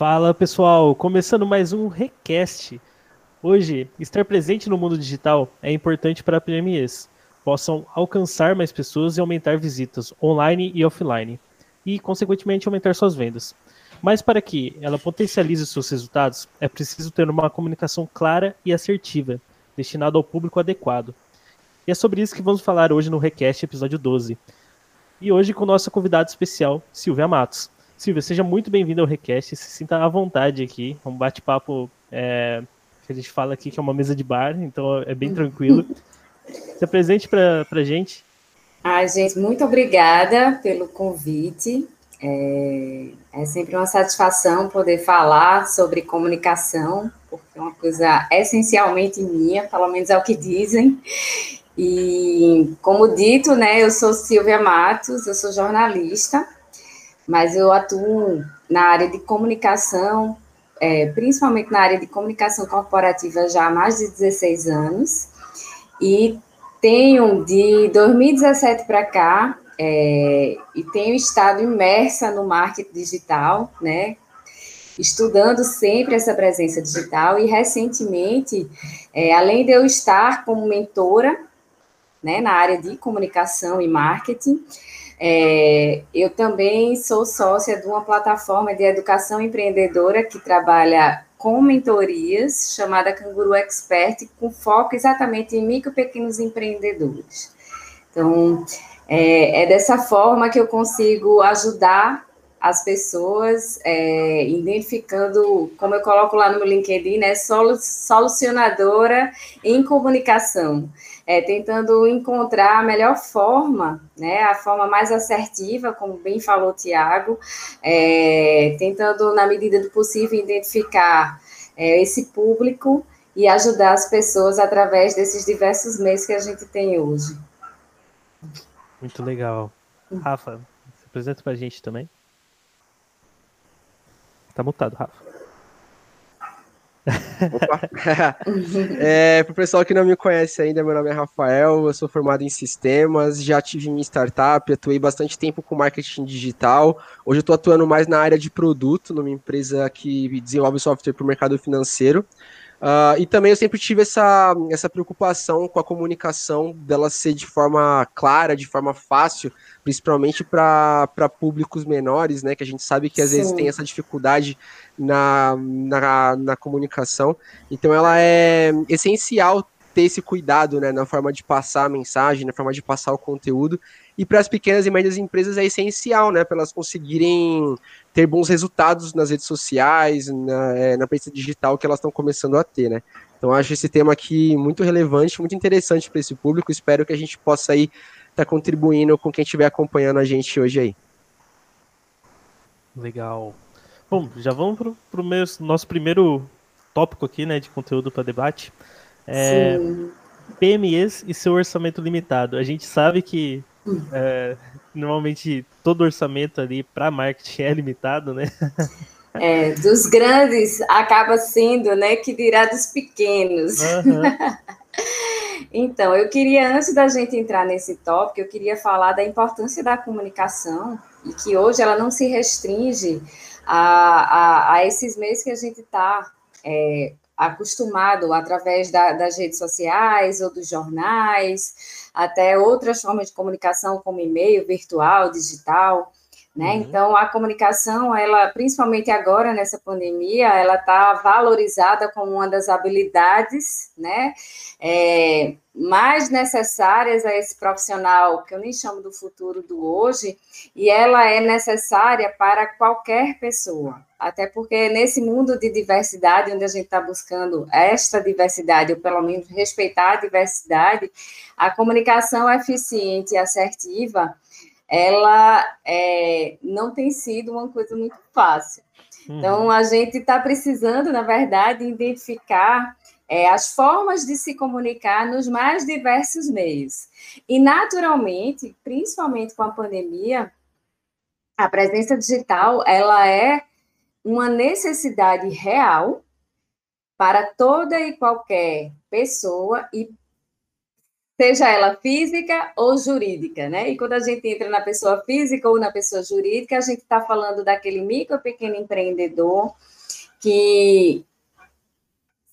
Fala pessoal, começando mais um Request. Hoje, estar presente no mundo digital é importante para PMEs possam alcançar mais pessoas e aumentar visitas online e offline, e, consequentemente, aumentar suas vendas. Mas para que ela potencialize seus resultados, é preciso ter uma comunicação clara e assertiva, destinada ao público adequado. E é sobre isso que vamos falar hoje no Request episódio 12. E hoje com nossa convidada especial, Silvia Matos. Silvia, seja muito bem-vinda ao Request, se sinta à vontade aqui, é um bate-papo é, que a gente fala aqui que é uma mesa de bar, então é bem tranquilo. Se apresente para a gente. Ai, gente, muito obrigada pelo convite. É, é, sempre uma satisfação poder falar sobre comunicação, porque é uma coisa essencialmente minha, pelo menos é o que dizem. E, como dito, né, eu sou Silvia Matos, eu sou jornalista, mas eu atuo na área de comunicação, é, principalmente na área de comunicação corporativa já há mais de 16 anos e tenho de 2017 para cá é, e tenho estado imersa no marketing digital, né? Estudando sempre essa presença digital e recentemente, é, além de eu estar como mentora, né, na área de comunicação e marketing, é, eu também sou sócia de uma plataforma de educação empreendedora que trabalha com mentorias, chamada Canguru Expert, com foco exatamente em micro e pequenos empreendedores. Então, é, é dessa forma que eu consigo ajudar as pessoas, é, identificando, como eu coloco lá no meu LinkedIn, né, solucionadora em comunicação, é, tentando encontrar a melhor forma, né, a forma mais assertiva, como bem falou Tiago, é, tentando, na medida do possível, identificar é, esse público e ajudar as pessoas através desses diversos meios que a gente tem hoje. Muito legal. Rafa, se apresenta para a gente também. Tá mutado, Rafa. É, para o pessoal que não me conhece ainda, meu nome é Rafael, eu sou formado em sistemas, já tive minha startup, atuei bastante tempo com marketing digital. Hoje eu estou atuando mais na área de produto, numa empresa que desenvolve software para o mercado financeiro. Uh, e também eu sempre tive essa, essa preocupação com a comunicação dela ser de forma clara, de forma fácil, principalmente para públicos menores, né? Que a gente sabe que às Sim. vezes tem essa dificuldade na, na, na comunicação. Então ela é essencial ter esse cuidado né, na forma de passar a mensagem, na forma de passar o conteúdo. E para as pequenas e médias empresas é essencial, né? Para elas conseguirem ter bons resultados nas redes sociais, na, é, na presença digital que elas estão começando a ter, né? Então acho esse tema aqui muito relevante, muito interessante para esse público. Espero que a gente possa aí tá contribuindo com quem estiver acompanhando a gente hoje aí. Legal. Bom, já vamos para o nosso primeiro tópico aqui, né, de conteúdo para debate. É, PMEs e seu orçamento limitado. A gente sabe que hum. é, normalmente todo orçamento ali para marketing é limitado, né? É, dos grandes acaba sendo, né, que dirá dos pequenos. Uhum. Então, eu queria, antes da gente entrar nesse tópico, eu queria falar da importância da comunicação e que hoje ela não se restringe a, a, a esses meses que a gente está é, acostumado através da, das redes sociais ou dos jornais, até outras formas de comunicação, como e-mail, virtual, digital. Né? Uhum. Então, a comunicação, ela, principalmente agora nessa pandemia, ela está valorizada como uma das habilidades, né, é, mais necessárias a esse profissional que eu nem chamo do futuro do hoje, e ela é necessária para qualquer pessoa. Até porque nesse mundo de diversidade, onde a gente está buscando esta diversidade, ou pelo menos respeitar a diversidade, a comunicação eficiente e assertiva ela é, não tem sido uma coisa muito fácil. Uhum. Então, a gente está precisando, na verdade, identificar é, as formas de se comunicar nos mais diversos meios. E, naturalmente, principalmente com a pandemia, a presença digital ela é uma necessidade real para toda e qualquer pessoa e seja ela física ou jurídica, né? E quando a gente entra na pessoa física ou na pessoa jurídica, a gente está falando daquele micro pequeno empreendedor, que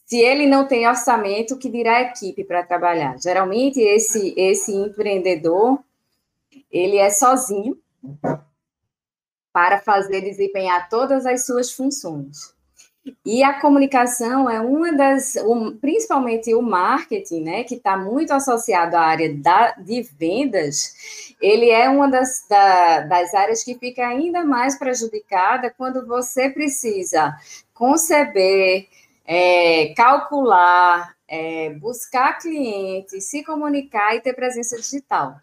se ele não tem orçamento, que dirá equipe para trabalhar? Geralmente, esse, esse empreendedor, ele é sozinho para fazer desempenhar todas as suas funções. E a comunicação é uma das, principalmente o marketing, né, que está muito associado à área da, de vendas, ele é uma das, da, das áreas que fica ainda mais prejudicada quando você precisa conceber, é, calcular, é, buscar clientes, se comunicar e ter presença digital.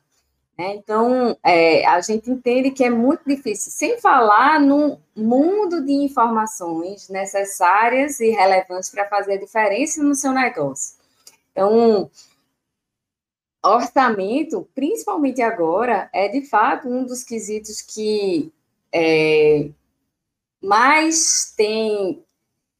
Né? Então, é, a gente entende que é muito difícil, sem falar no mundo de informações necessárias e relevantes para fazer a diferença no seu negócio. Então, orçamento, principalmente agora, é de fato um dos quesitos que é, mais tem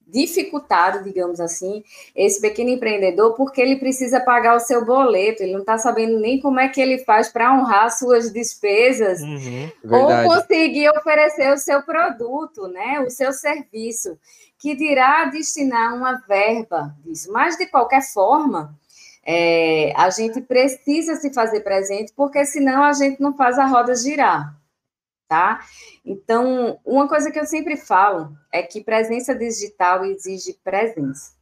dificultado, digamos assim, esse pequeno empreendedor, porque ele precisa pagar o seu boleto, ele não está sabendo nem como é que ele faz para honrar suas despesas uhum, ou conseguir oferecer o seu produto, né, o seu serviço, que dirá destinar uma verba disso. Mas, de qualquer forma, é, a gente precisa se fazer presente, porque senão a gente não faz a roda girar tá? Então, uma coisa que eu sempre falo é que presença digital exige presença.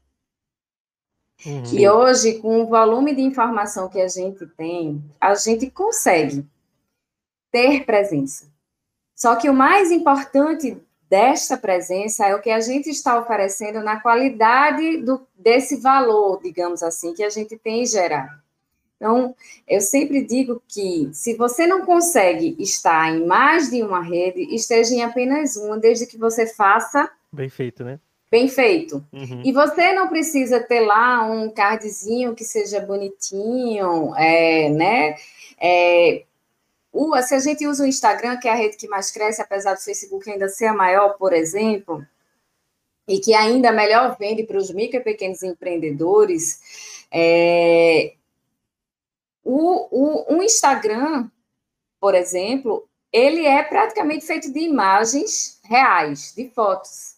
Uhum. E hoje, com o volume de informação que a gente tem, a gente consegue ter presença. Só que o mais importante desta presença é o que a gente está oferecendo na qualidade do, desse valor, digamos assim, que a gente tem gerado. Então, eu sempre digo que se você não consegue estar em mais de uma rede, esteja em apenas uma, desde que você faça. Bem feito, né? Bem feito. Uhum. E você não precisa ter lá um cardzinho que seja bonitinho, é, né? É, o, se a gente usa o Instagram, que é a rede que mais cresce, apesar do Facebook ainda ser a maior, por exemplo, e que ainda melhor vende para os micro e pequenos empreendedores, é, o, o, o Instagram, por exemplo, ele é praticamente feito de imagens reais, de fotos.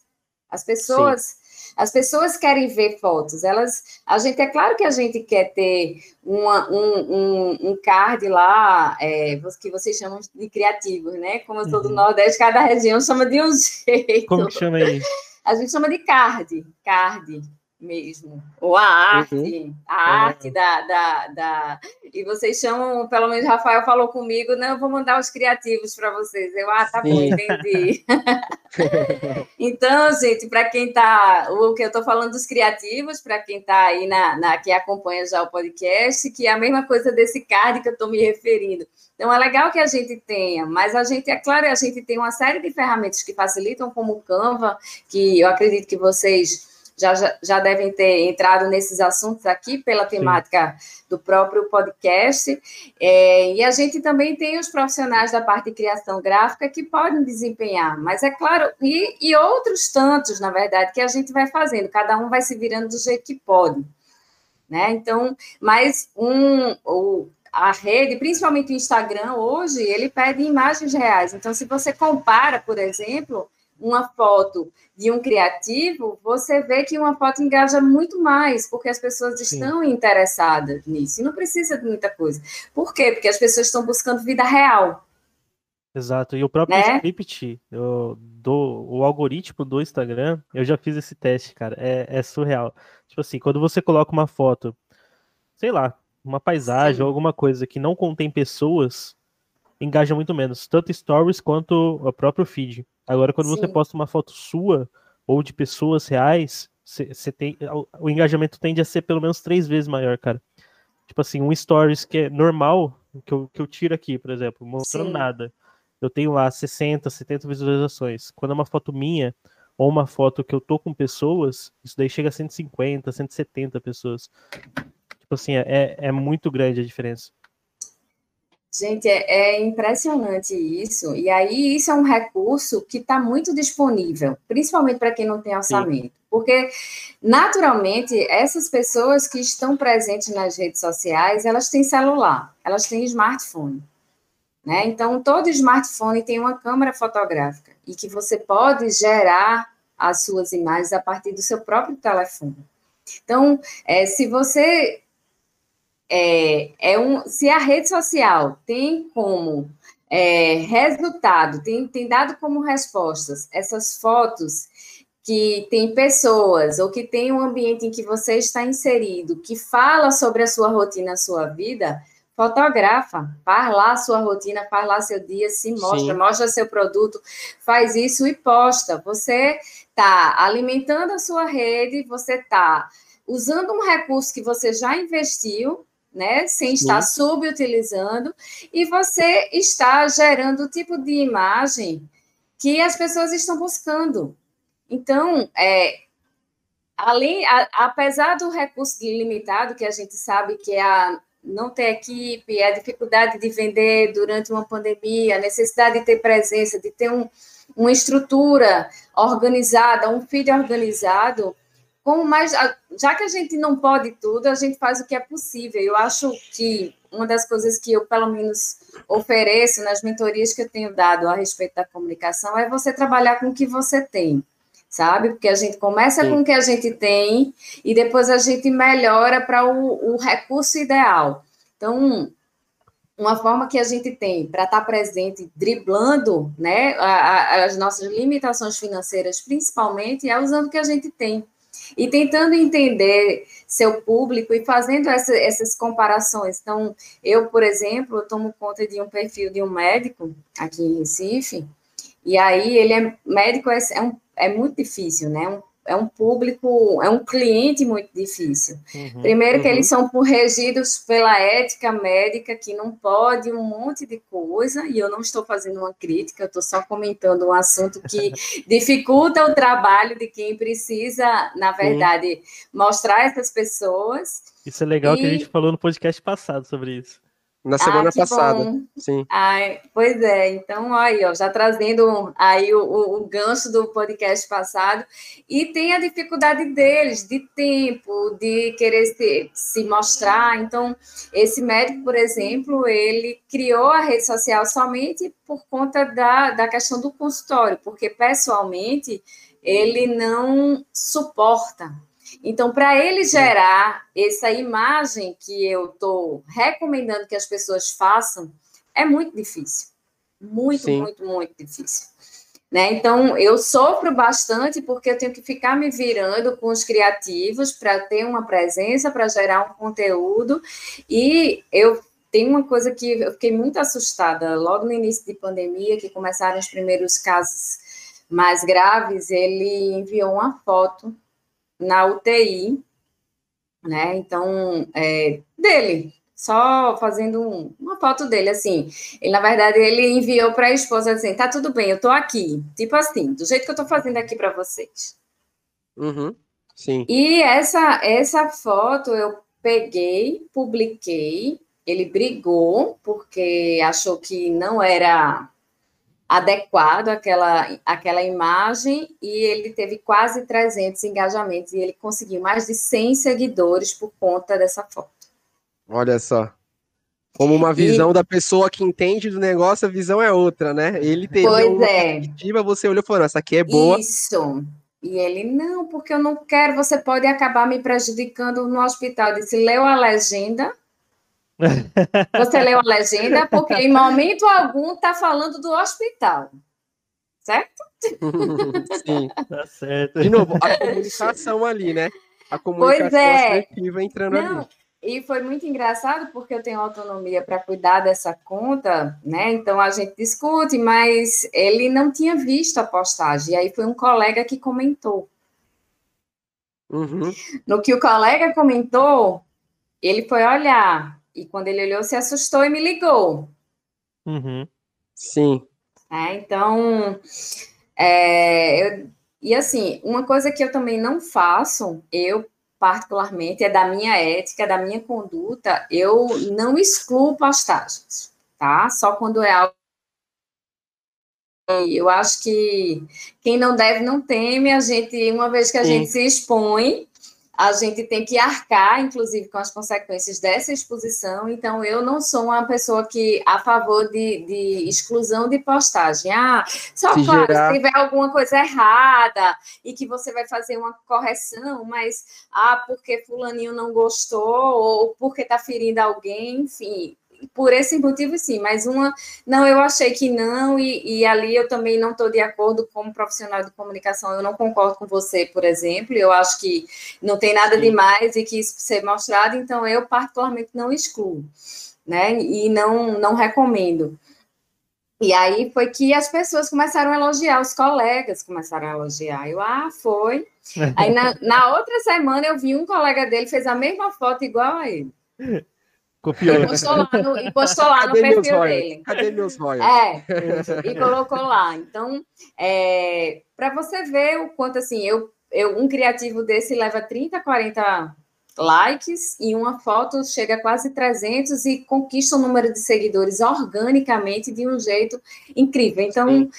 As pessoas, as pessoas querem ver fotos. Elas, a gente é claro que a gente quer ter uma, um, um, um card lá é, que vocês chamam de criativos, né? Como eu sou uhum. do Nordeste, cada região chama de um jeito. Como que chama aí? A gente chama de card, card mesmo, ou a arte, uhum. a arte da, da, da, E vocês chamam, pelo menos Rafael falou comigo, não, eu vou mandar os criativos para vocês. Eu, ah, tá Sim. bom, entendi. então, gente, para quem está, o que eu estou falando dos criativos, para quem está aí na, na, que acompanha já o podcast, que é a mesma coisa desse card que eu estou me referindo. Então, é legal que a gente tenha, mas a gente, é claro, a gente tem uma série de ferramentas que facilitam, como o Canva, que eu acredito que vocês já, já devem ter entrado nesses assuntos aqui pela temática Sim. do próprio podcast. É, e a gente também tem os profissionais da parte de criação gráfica que podem desempenhar, mas é claro, e, e outros tantos, na verdade, que a gente vai fazendo, cada um vai se virando do jeito que pode. Né? Então, mas um, o, a rede, principalmente o Instagram, hoje, ele pede imagens reais. Então, se você compara, por exemplo, uma foto de um criativo, você vê que uma foto engaja muito mais, porque as pessoas Sim. estão interessadas nisso. E não precisa de muita coisa. Por quê? Porque as pessoas estão buscando vida real. Exato. E o próprio né? script do, do o algoritmo do Instagram, eu já fiz esse teste, cara. É, é surreal. Tipo assim, quando você coloca uma foto, sei lá, uma paisagem Sim. ou alguma coisa que não contém pessoas, engaja muito menos, tanto stories quanto o próprio feed. Agora, quando Sim. você posta uma foto sua ou de pessoas reais, você tem o engajamento tende a ser pelo menos três vezes maior, cara. Tipo assim, um stories que é normal, que eu, que eu tiro aqui, por exemplo, mostrando Sim. nada. Eu tenho lá 60, 70 visualizações. Quando é uma foto minha, ou uma foto que eu tô com pessoas, isso daí chega a 150, 170 pessoas. Tipo assim, é, é muito grande a diferença. Gente, é, é, impressionante isso. E aí, isso é um recurso que está muito disponível, principalmente para quem não tem orçamento. Sim. Porque, naturalmente, essas pessoas que estão presentes nas redes sociais, elas têm celular, elas têm smartphone. Né? Então, todo smartphone tem uma câmera fotográfica e que você pode gerar as suas imagens a partir do seu próprio telefone. Então, é, se você é, é um, se a rede social tem como é, resultado, tem, tem dado como respostas essas fotos que tem pessoas ou que tem um ambiente em que você está inserido, que fala sobre a sua rotina, a sua vida, fotografa, faz lá a sua rotina, faz lá seu dia, se mostra, Sim. mostra seu produto, faz isso e posta. Você está alimentando a sua rede, você está usando um recurso que você já investiu, né, sem Sim. estar subutilizando, e você está gerando o tipo de imagem que as pessoas estão buscando. Então, é, além, a, apesar do recurso limitado, que a gente sabe que é a não ter equipe, a dificuldade de vender durante uma pandemia, a necessidade de ter presença, de ter um, uma estrutura organizada, um feed organizado, como mais, já que a gente não pode tudo, a gente faz o que é possível. Eu acho que uma das coisas que eu, pelo menos, ofereço nas mentorias que eu tenho dado a respeito da comunicação é você trabalhar com o que você tem sabe? Porque a gente começa Sim. com o que a gente tem e depois a gente melhora para o, o, recurso ideal. Então, uma forma que a gente tem para estar presente, driblando né, a, a, as nossas limitações financeiras, principalmente, é usando o que a gente tem. E tentando entender seu público e fazendo essa, essas comparações. Então, eu, por exemplo, eu tomo conta de um perfil de um médico aqui em Recife, e aí ele é médico, é, é um é muito difícil, né? Um, é um público, é um cliente muito difícil. Uhum, Primeiro que uhum. eles são regidos pela ética médica, que não pode um monte de coisa, e eu não estou fazendo uma crítica, eu estou só comentando um assunto que dificulta o trabalho de quem precisa, na verdade, Sim. mostrar essas pessoas. Isso é legal e... que a gente falou no podcast passado sobre isso. Na semana ah, passada, bom. sim. Ai, pois é, então aí, ó, já trazendo aí o, o, o, gancho do podcast passado, e tem a dificuldade deles, de tempo, de querer se, se mostrar. Então, esse médico, por exemplo, ele criou a rede social somente por conta da, da questão do consultório, porque pessoalmente ele não suporta então, para ele gerar essa imagem que eu estou recomendando que as pessoas façam, é muito difícil. Muito, Sim. muito, muito difícil. Né? Então, eu sofro bastante porque eu tenho que ficar me virando com os criativos para ter uma presença, para gerar um conteúdo. E eu tenho uma coisa que eu fiquei muito assustada logo no início de pandemia, que começaram os primeiros casos mais graves. Ele enviou uma foto na UTI, né? Então, é, dele, só fazendo um, uma foto dele, assim. Ele, na verdade, ele enviou para a esposa assim: tá tudo bem, eu tô aqui. Tipo assim, do jeito que eu tô fazendo aqui para vocês. Uhum, sim. E essa, essa foto eu peguei, publiquei. Ele brigou porque achou que não era adequado àquela, àquela imagem e ele teve quase 300 engajamentos e ele conseguiu mais de 100 seguidores por conta dessa foto. Olha só. Como uma visão e... da pessoa que entende do negócio, a visão é outra, né? Ele teve pois uma é. perspectiva, você olhou e falou, essa aqui é boa. Isso. E ele, não, porque eu não quero, você pode acabar me prejudicando no hospital. Eu disse, leu a legenda, você leu a legenda porque em momento algum está falando do hospital, certo? Sim, tá certo. De novo, a comunicação ali, né? A comunicação pois é. assertiva entrando Não, ali. E foi muito engraçado porque eu tenho autonomia para cuidar dessa conta, né? Então a gente discute, mas ele não tinha visto a postagem. E aí foi um colega que comentou. Uhum. No que o colega comentou, ele foi olhar e quando ele olhou, se assustou e me ligou. Uhum. Sim. É, então, é, eu, e assim, uma coisa que eu também não faço, eu particularmente, é da minha ética, da minha conduta, eu não excluo postagens, tá? Só quando é algo. Eu acho que quem não deve não teme, a gente, uma vez que a Sim. gente se expõe, a gente tem que arcar, inclusive, com as consequências dessa exposição. Então, eu não sou uma pessoa que a favor de, de exclusão de postagem. Ah, só se claro, gerar... se tiver alguma coisa errada e que você vai fazer uma correção, mas ah, porque fulaninho não gostou ou porque está ferindo alguém, enfim, por esse motivo, sim, mas uma, não, eu achei que não, e, e ali eu também não estou de acordo como profissional de comunicação, eu não concordo com você, por exemplo, eu acho que não tem nada demais e que isso ser mostrado, então eu particularmente não excluo, né, e não, não recomendo. E aí foi que as pessoas começaram a elogiar, os colegas começaram a elogiar. Eu, ah, foi. Aí na, na outra semana eu vi um colega dele fez a mesma foto igual a ele. Copiou. E postou lá no, e postou lá no perfil dele. Cadê meus royalties? É, e colocou lá. Então, é, para você ver o quanto, assim, eu, eu, um criativo desse leva 30, 40 likes e uma foto chega a quase 300 e conquista o um número de seguidores organicamente de um jeito incrível. Então... Sim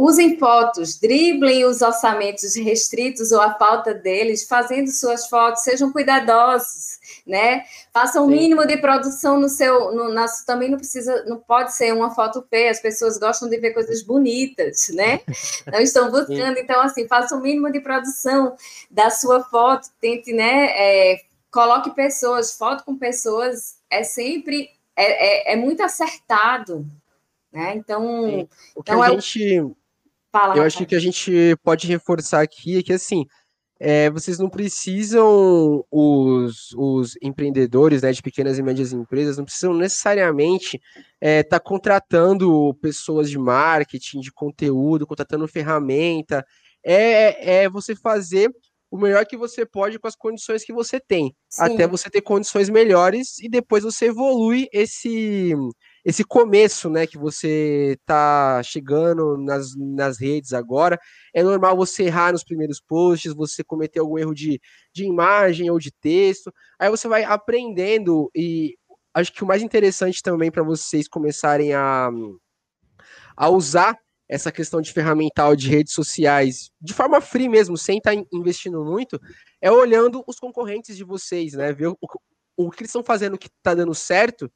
Usem fotos, driblem os orçamentos restritos ou a falta deles, fazendo suas fotos, sejam cuidadosos, né? Façam o mínimo de produção no seu. No, na, também não precisa, não pode ser uma foto feia, as pessoas gostam de ver coisas bonitas, né? Não estão buscando, Sim. então, assim, faça o mínimo de produção da sua foto, tente, né? É, coloque pessoas, foto com pessoas é sempre. É, é, é muito acertado, né? Então, Sim. o que então a é, gente Fala, eu acho que a gente pode reforçar aqui é que assim, é, vocês não precisam, os, os empreendedores né, de pequenas e médias empresas, não precisam necessariamente estar é, tá contratando pessoas de marketing, de conteúdo, contratando ferramenta. É, é você fazer o melhor que você pode com as condições que você tem, Sim. até você ter condições melhores e depois você evolui esse esse começo, né, que você tá chegando nas, nas redes agora, é normal você errar nos primeiros posts, você cometer algum erro de, de imagem ou de texto, aí você vai aprendendo e acho que o mais interessante também para vocês começarem a, a usar essa questão de ferramental de redes sociais de forma free mesmo, sem estar tá investindo muito, é olhando os concorrentes de vocês, né? Ver o, o que eles estão fazendo que está dando certo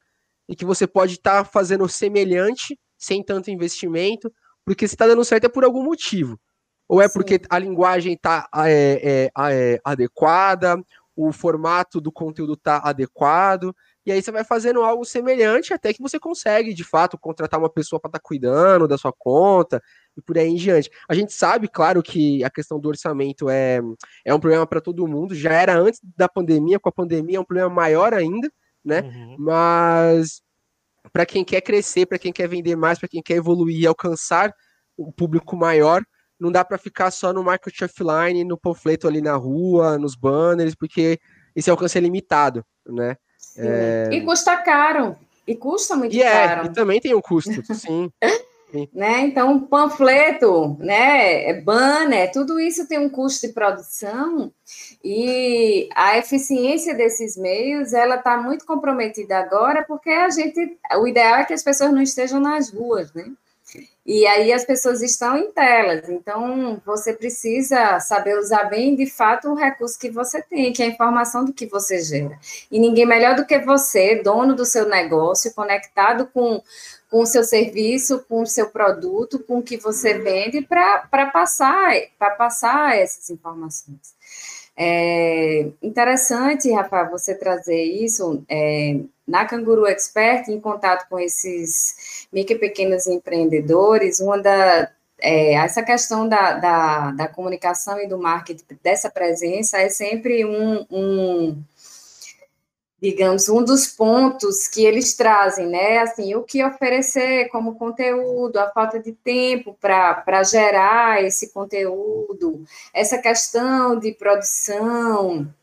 e que você pode estar tá fazendo semelhante, sem tanto investimento, porque se está dando certo é por algum motivo. Ou é Sim. porque a linguagem está é, é, é, adequada, o formato do conteúdo está adequado, e aí você vai fazendo algo semelhante até que você consegue, de fato, contratar uma pessoa para estar tá cuidando da sua conta e por aí em diante. A gente sabe, claro, que a questão do orçamento é, é um problema para todo mundo, já era antes da pandemia, com a pandemia é um problema maior ainda, né? Uhum. Mas para quem quer crescer, para quem quer vender mais, para quem quer evoluir e alcançar um público maior, não dá para ficar só no marketing offline, no panfleto ali na rua, nos banners, porque esse alcance é limitado, né? É... E custa caro. E custa muito e é, caro. E também tem um custo, sim. Né? Então, panfleto, né, é banner, tudo isso tem um custo de produção e a eficiência desses meios ela está muito comprometida agora porque a gente, o ideal é que as pessoas não estejam nas ruas, né? E aí as pessoas estão em telas, então você precisa saber usar bem de fato o recurso que você tem, que é a informação do que você gera. E ninguém melhor do que você, dono do seu negócio, conectado com, com o seu serviço, com o seu produto, com o que você vende, para passar, passar essas informações. É interessante, Rafa, você trazer isso. É, na Canguru Expert, em contato com esses micro e pequenos empreendedores, uma da, é, essa questão da, da, da, comunicação e do marketing, dessa presença, é sempre um, um, digamos, um dos pontos que eles trazem, né? Assim, o que oferecer como conteúdo, a falta de tempo para gerar esse conteúdo, essa questão de produção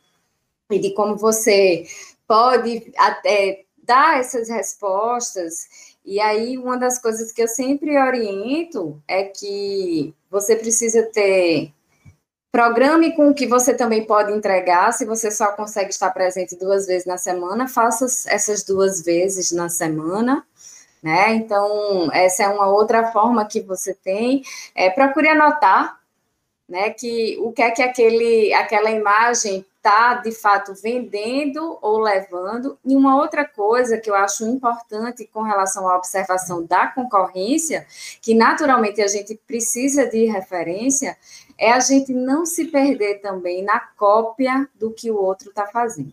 e de como você pode até dar essas respostas. E aí, uma das coisas que eu sempre oriento é que você precisa ter. Programe com o que você também pode entregar. Se você só consegue estar presente duas vezes na semana, faça essas duas vezes na semana. Né? Então, essa é uma outra forma que você tem. É, procure anotar né? Que o que é que aquele, aquela imagem está de fato vendendo ou levando. E uma outra coisa que eu acho importante com relação à observação da concorrência, que naturalmente a gente precisa de referência, é a gente não se perder também na cópia do que o outro está fazendo.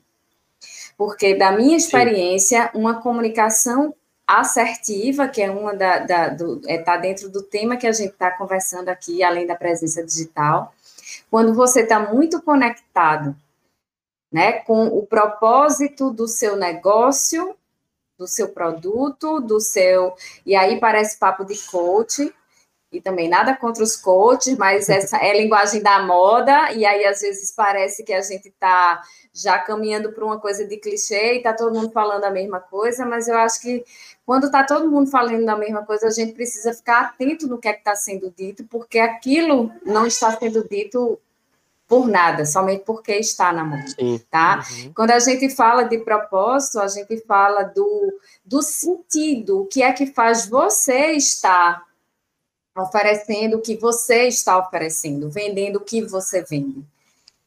Porque, da minha experiência, uma comunicação assertiva, que é uma da, da do, é, tá dentro do tema que a gente está conversando aqui, além da presença digital, quando você está muito conectado, né, com o propósito do seu negócio, do seu produto, do seu, e aí parece papo de coach, e também nada contra os coaches, mas essa é a linguagem da moda, e aí às vezes parece que a gente está já caminhando para uma coisa de clichê e está todo mundo falando a mesma coisa, mas eu acho que quando está todo mundo falando a mesma coisa, a gente precisa ficar atento no que é que está sendo dito, porque aquilo não está sendo dito por nada, somente porque está na mão, Sim. tá? Uhum. Quando a gente fala de propósito, a gente fala do, do sentido, o que é que faz você estar oferecendo o que você está oferecendo, vendendo o que você vende.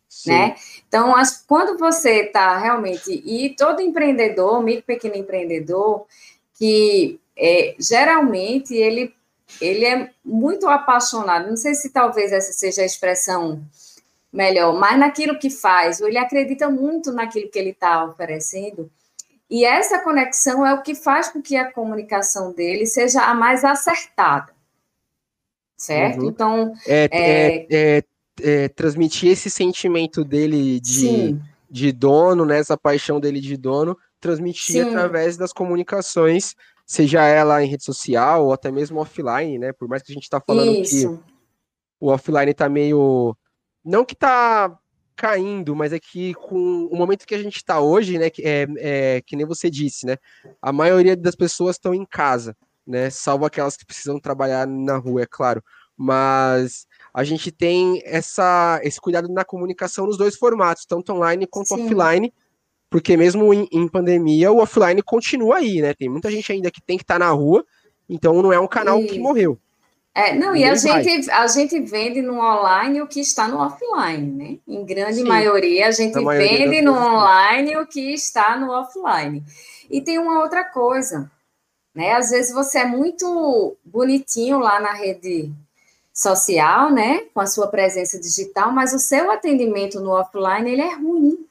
Sim. Né? Então, as, quando você está realmente, e todo empreendedor, micro pequeno empreendedor, que é, geralmente ele, ele é muito apaixonado, não sei se talvez essa seja a expressão melhor, mas naquilo que faz, ou ele acredita muito naquilo que ele está oferecendo, e essa conexão é o que faz com que a comunicação dele seja a mais acertada certo? Uhum. Então. É, é... é, é transmitir esse sentimento dele de, de dono, né, essa paixão dele de dono, transmitir Sim. através das comunicações, seja ela em rede social ou até mesmo offline, né? Por mais que a gente está falando Isso. que o offline está meio. Não que está caindo, mas é que com o momento que a gente está hoje, né, é, é, que nem você disse, né, a maioria das pessoas estão em casa né? Salvo aquelas que precisam trabalhar na rua, é claro. Mas a gente tem essa, esse cuidado na comunicação nos dois formatos, tanto online quanto Sim. offline, porque mesmo em, em, pandemia, o offline continua aí, né? Tem muita gente ainda que tem que estar tá na rua, então não é um canal e... que morreu. É, não, e a gente, a gente vende no online o que está no offline, né? Em grande Sim, maioria, a gente maioria vende no online o que está no offline. E tem uma outra coisa, né? Às vezes você é muito bonitinho lá na rede social, né, com a sua presença digital, mas o seu atendimento no offline ele é ruim.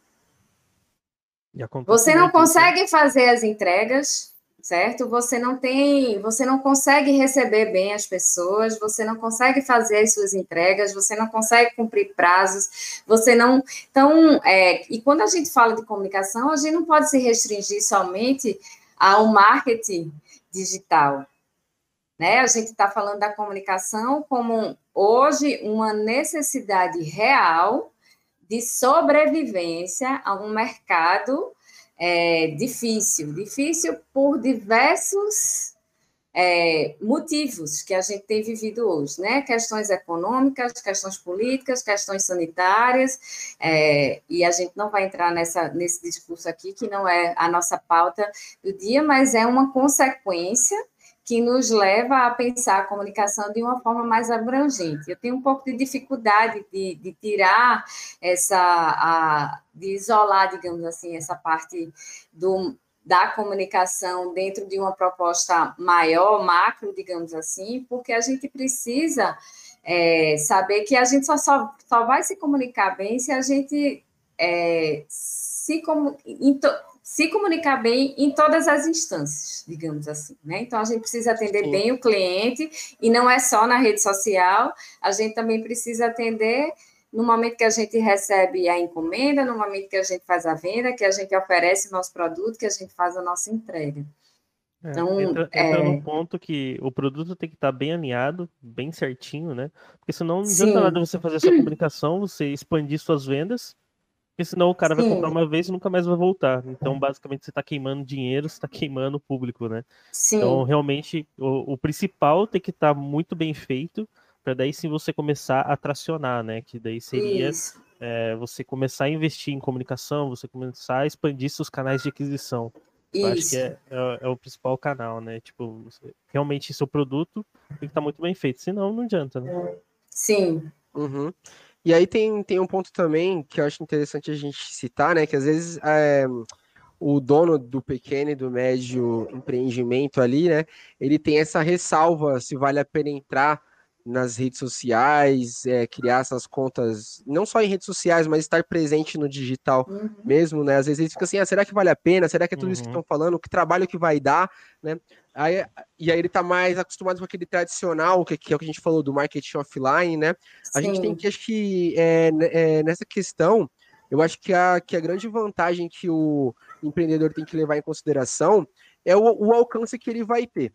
Você não consegue fazer as entregas, certo? Você não tem, você não consegue receber bem as pessoas, você não consegue fazer as suas entregas, você não consegue cumprir prazos, você não. Então, é, e quando a gente fala de comunicação, a gente não pode se restringir somente ao marketing digital. Né? A gente está falando da comunicação como hoje uma necessidade real de sobrevivência a um mercado é, difícil, difícil por diversos é, motivos que a gente tem vivido hoje, né? Questões econômicas, questões políticas, questões sanitárias, é, e a gente não vai entrar nessa, nesse discurso aqui, que não é a nossa pauta do dia, mas é uma consequência que nos leva a pensar a comunicação de uma forma mais abrangente. Eu tenho um pouco de dificuldade de, de tirar essa, a, de isolar, digamos assim, essa parte do da comunicação dentro de uma proposta maior, macro, digamos assim, porque a gente precisa é, saber que a gente só, só, só vai se comunicar bem se a gente é, se, se comunicar bem em todas as instâncias, digamos assim, né? Então a gente precisa atender Sim. bem o cliente e não é só na rede social, a gente também precisa atender no momento que a gente recebe a encomenda, no momento que a gente faz a venda, que a gente oferece o nosso produto, que a gente faz a nossa entrega. É, então, entra, é... entra no ponto que o produto tem que estar bem alinhado, bem certinho, né? Porque senão não adianta nada você fazer sua comunicação, você expandir suas vendas, porque senão o cara Sim. vai comprar uma vez e nunca mais vai voltar. Então, basicamente, você está queimando dinheiro, você está queimando o público, né? Sim. Então, realmente, o, o principal tem que estar muito bem feito para daí sim você começar a tracionar, né? Que daí seria é, você começar a investir em comunicação, você começar a expandir seus canais de aquisição. Eu acho que é, é, é, o principal canal, né? Tipo, realmente seu produto tem que estar tá muito bem feito, senão não adianta, né? Sim, Uhum. E aí tem, tem um ponto também que eu acho interessante a gente citar, né? Que às vezes é, o dono do pequeno e do médio empreendimento ali, né? Ele tem essa ressalva se vale a pena entrar nas redes sociais, é, criar essas contas, não só em redes sociais, mas estar presente no digital uhum. mesmo, né? Às vezes ele fica assim, ah, será que vale a pena? Será que é tudo uhum. isso que uhum. estão falando? Que trabalho que vai dar, né? Aí, e aí ele tá mais acostumado com aquele tradicional, que, que é o que a gente falou do marketing offline, né? A Sim. gente tem que, acho que é, é, nessa questão, eu acho que a, que a grande vantagem que o empreendedor tem que levar em consideração é o, o alcance que ele vai ter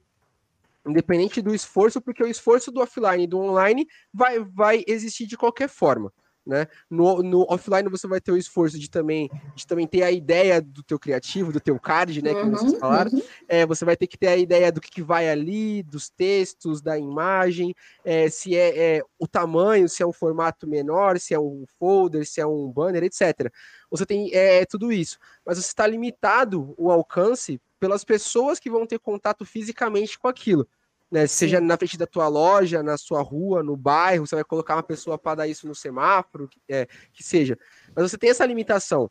independente do esforço, porque o esforço do offline e do online vai, vai existir de qualquer forma. Né? No, no offline você vai ter o esforço de também, de também ter a ideia do teu criativo, do teu card, né? Uhum, que vocês falaram. Uhum. É, você vai ter que ter a ideia do que, que vai ali, dos textos, da imagem, é, se é, é, o tamanho, se é um formato menor, se é um folder, se é um banner, etc. Você tem é, tudo isso. Mas você está limitado o alcance pelas pessoas que vão ter contato fisicamente com aquilo. Né, seja na frente da tua loja, na sua rua, no bairro, você vai colocar uma pessoa para dar isso no semáforo, é, que seja. Mas você tem essa limitação.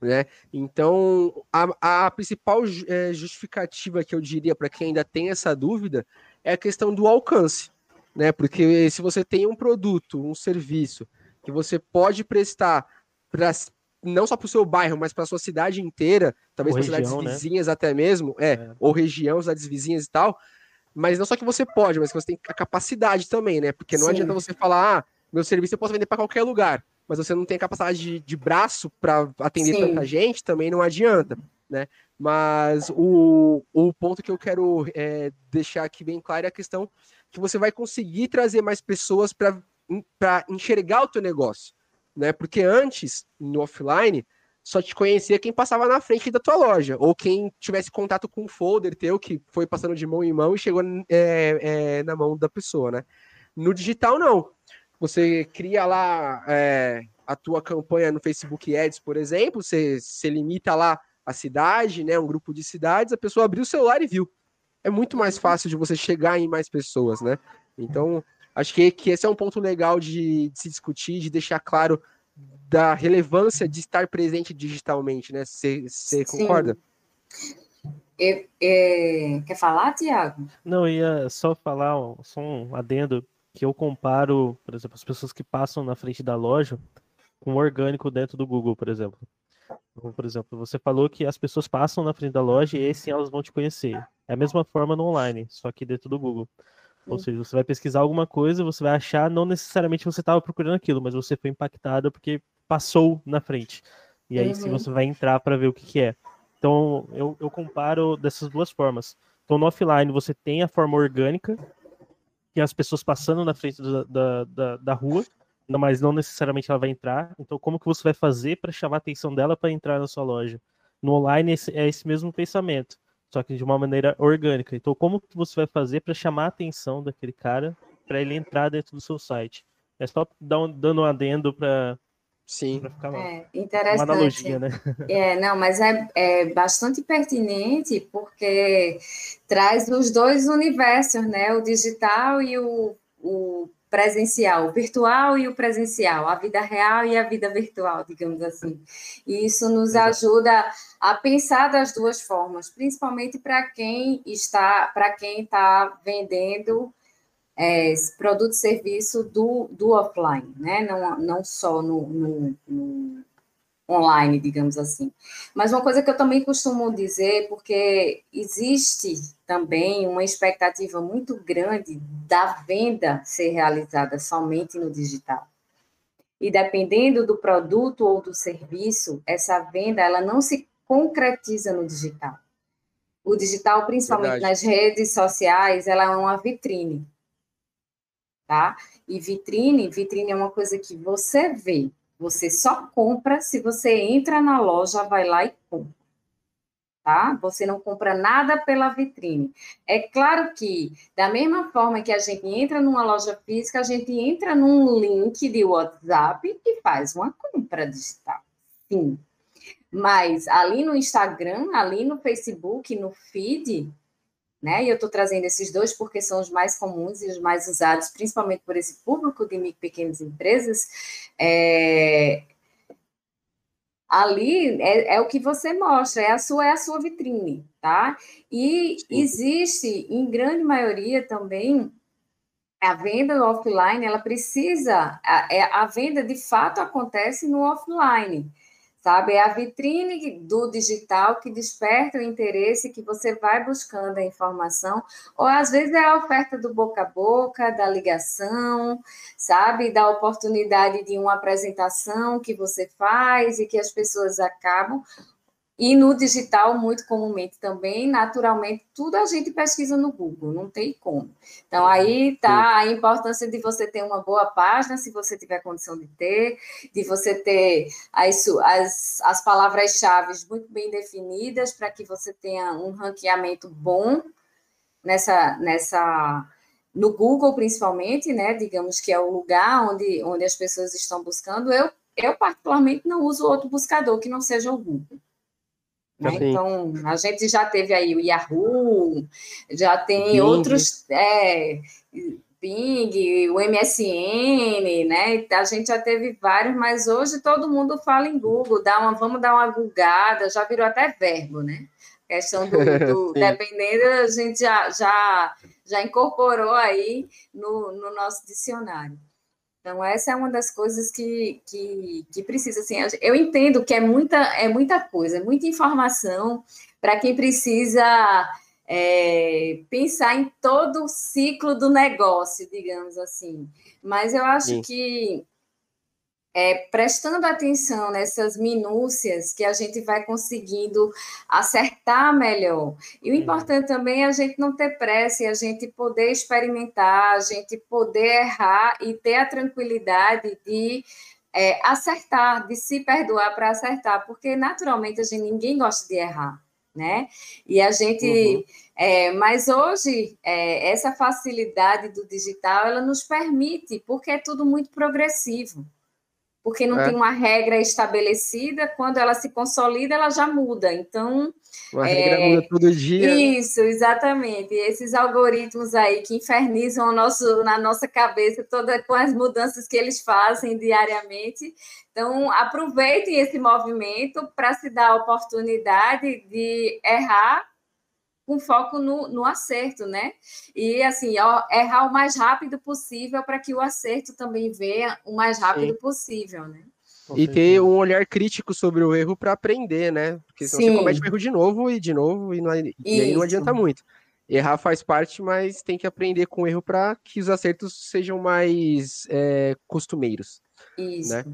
Né? Então, a, a principal é, justificativa que eu diria para quem ainda tem essa dúvida é a questão do alcance. Né? Porque se você tem um produto, um serviço que você pode prestar para não só para o seu bairro, mas para a sua cidade inteira, talvez para cidades né? vizinhas até mesmo, é, é, ou região, cidades vizinhas e tal. Mas não só que você pode, mas que você tem a capacidade também, né? Porque não Sim. adianta você falar, ah, meu serviço eu posso vender para qualquer lugar, mas você não tem a capacidade de, de braço para atender Sim. tanta gente, também não adianta, né? Mas o, o ponto que eu quero é, deixar aqui bem claro é a questão que você vai conseguir trazer mais pessoas para enxergar o teu negócio né? Porque antes, no offline, só te conhecia quem passava na frente da tua loja, ou quem tivesse contato com um folder teu que foi passando de mão em mão e chegou é, é, na mão da pessoa, né? No digital, não. Você cria lá é, a tua campanha no Facebook Ads, por exemplo, você, você limita lá a cidade, né? Um grupo de cidades, a pessoa abriu o celular e viu. É muito mais fácil de você chegar em mais pessoas, né? Então, Acho que, que esse é um ponto legal de, de se discutir, de deixar claro da relevância de estar presente digitalmente, né? Você concorda? É, é, quer falar, Tiago? Não, ia só falar, só um adendo, que eu comparo, por exemplo, as pessoas que passam na frente da loja com o orgânico dentro do Google, por exemplo. Então, por exemplo, você falou que as pessoas passam na frente da loja e aí sim elas vão te conhecer. É a mesma forma no online, só que dentro do Google. Ou seja, você vai pesquisar alguma coisa, você vai achar, não necessariamente você estava procurando aquilo, mas você foi impactado porque passou na frente. E aí uhum. sim você vai entrar para ver o que, que é. Então eu, eu comparo dessas duas formas. Então no offline você tem a forma orgânica, que é as pessoas passando na frente da, da, da, da rua, mas não necessariamente ela vai entrar. Então como que você vai fazer para chamar a atenção dela para entrar na sua loja? No online é esse mesmo pensamento só que de uma maneira orgânica. Então, como que você vai fazer para chamar a atenção daquele cara para ele entrar dentro do seu site? É só um, dando um adendo para Sim. Pra ficar é, interessante. Uma analogia, né? É, não, mas é, é bastante pertinente porque traz os dois universos, né? O digital e o, o presencial, o virtual e o presencial, a vida real e a vida virtual, digamos assim. E isso nos ajuda a pensar das duas formas, principalmente para quem está, para quem está vendendo é, produto e serviço do, do offline, né? Não, não só no, no, no online, digamos assim. Mas uma coisa que eu também costumo dizer, porque existe também uma expectativa muito grande da venda ser realizada somente no digital. E dependendo do produto ou do serviço, essa venda ela não se concretiza no digital. O digital, principalmente Verdade. nas redes sociais, ela é uma vitrine. Tá? E vitrine, vitrine é uma coisa que você vê, você só compra se você entra na loja, vai lá e compra. Tá? Você não compra nada pela vitrine. É claro que, da mesma forma que a gente entra numa loja física, a gente entra num link de WhatsApp e faz uma compra digital. Sim. Mas ali no Instagram, ali no Facebook, no feed, né? E eu estou trazendo esses dois porque são os mais comuns e os mais usados, principalmente por esse público de micro e pequenas empresas. É, ali é, é, o que você mostra, é a sua, é a sua vitrine, tá? E Sim. existe, em grande maioria também, a venda offline, ela precisa, a, é, a venda de fato acontece no offline sabe? É a vitrine do digital que desperta o interesse, que você vai buscando a informação, ou às vezes é a oferta do boca a boca, da ligação, sabe? Da oportunidade de uma apresentação que você faz e que as pessoas acabam, e no digital, muito comumente também, naturalmente, tudo a gente pesquisa no Google, não tem como. Então, aí está a importância de você ter uma boa página, se você tiver condição de ter, de você ter as, as, as palavras-chave muito bem definidas, para que você tenha um ranqueamento bom nessa, nessa no Google, principalmente, né? Digamos que é o lugar onde, onde as pessoas estão buscando. Eu, eu, particularmente, não uso outro buscador que não seja o Google. Né? Então, a gente já teve aí o Yahoo, já tem Bing. outros, é, Bing, o MSN, né? A gente já teve vários, mas hoje todo mundo fala em Google, dá uma, vamos dar uma gulgada, já virou até verbo, né? A questão do, do dependendo, a gente já, já, já incorporou aí no, no nosso dicionário. Então, essa é uma das coisas que, que, que precisa, assim, eu entendo que é muita, é muita coisa, é muita informação para quem precisa é, pensar em todo o ciclo do negócio, digamos assim. Mas eu acho Sim. que é, prestando atenção nessas minúcias que a gente vai conseguindo acertar melhor. E o uhum. importante também é a gente não ter pressa e a gente poder experimentar, a gente poder errar e ter a tranquilidade de é, acertar, de se perdoar para acertar, porque naturalmente a gente ninguém gosta de errar. Né? E a gente, uhum. é, mas hoje é, essa facilidade do digital ela nos permite, porque é tudo muito progressivo porque não é. tem uma regra estabelecida, quando ela se consolida, ela já muda. Então. Uma é, regra muda todo dia. Né? Isso, exatamente. E esses algoritmos aí que infernizam nosso, na nossa cabeça toda com as mudanças que eles fazem diariamente. Então, aproveitem esse movimento para se dar a oportunidade de errar com foco no, no acerto, né? E assim, ó, errar o mais rápido possível para que o acerto também venha o mais rápido Sim. possível, né? E ter um olhar crítico sobre o erro para aprender, né? Porque senão Sim. você comete o erro de novo e de novo, e, não, e aí não adianta muito. Errar faz parte, mas tem que aprender com o erro para que os acertos sejam mais é, costumeiros. Isso. Né?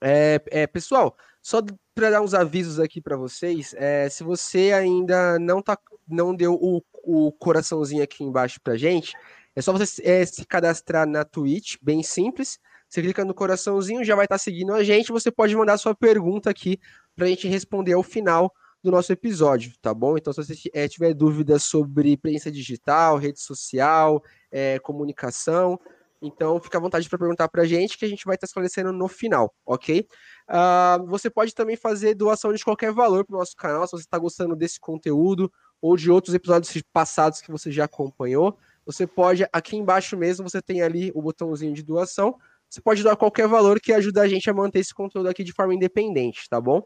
É, é, pessoal, só para dar uns avisos aqui para vocês, é, se você ainda não tá não deu o, o coraçãozinho aqui embaixo pra gente, é só você é, se cadastrar na Twitch, bem simples. Você clica no coraçãozinho, já vai estar tá seguindo a gente. Você pode mandar sua pergunta aqui para a gente responder ao final do nosso episódio, tá bom? Então, se você é, tiver dúvidas sobre presença digital, rede social, é, comunicação, então fica à vontade para perguntar para a gente que a gente vai estar tá esclarecendo no final, ok? Uh, você pode também fazer doação de qualquer valor para o nosso canal, se você está gostando desse conteúdo ou de outros episódios passados que você já acompanhou. Você pode, aqui embaixo mesmo, você tem ali o botãozinho de doação. Você pode doar qualquer valor que ajuda a gente a manter esse conteúdo aqui de forma independente, tá bom?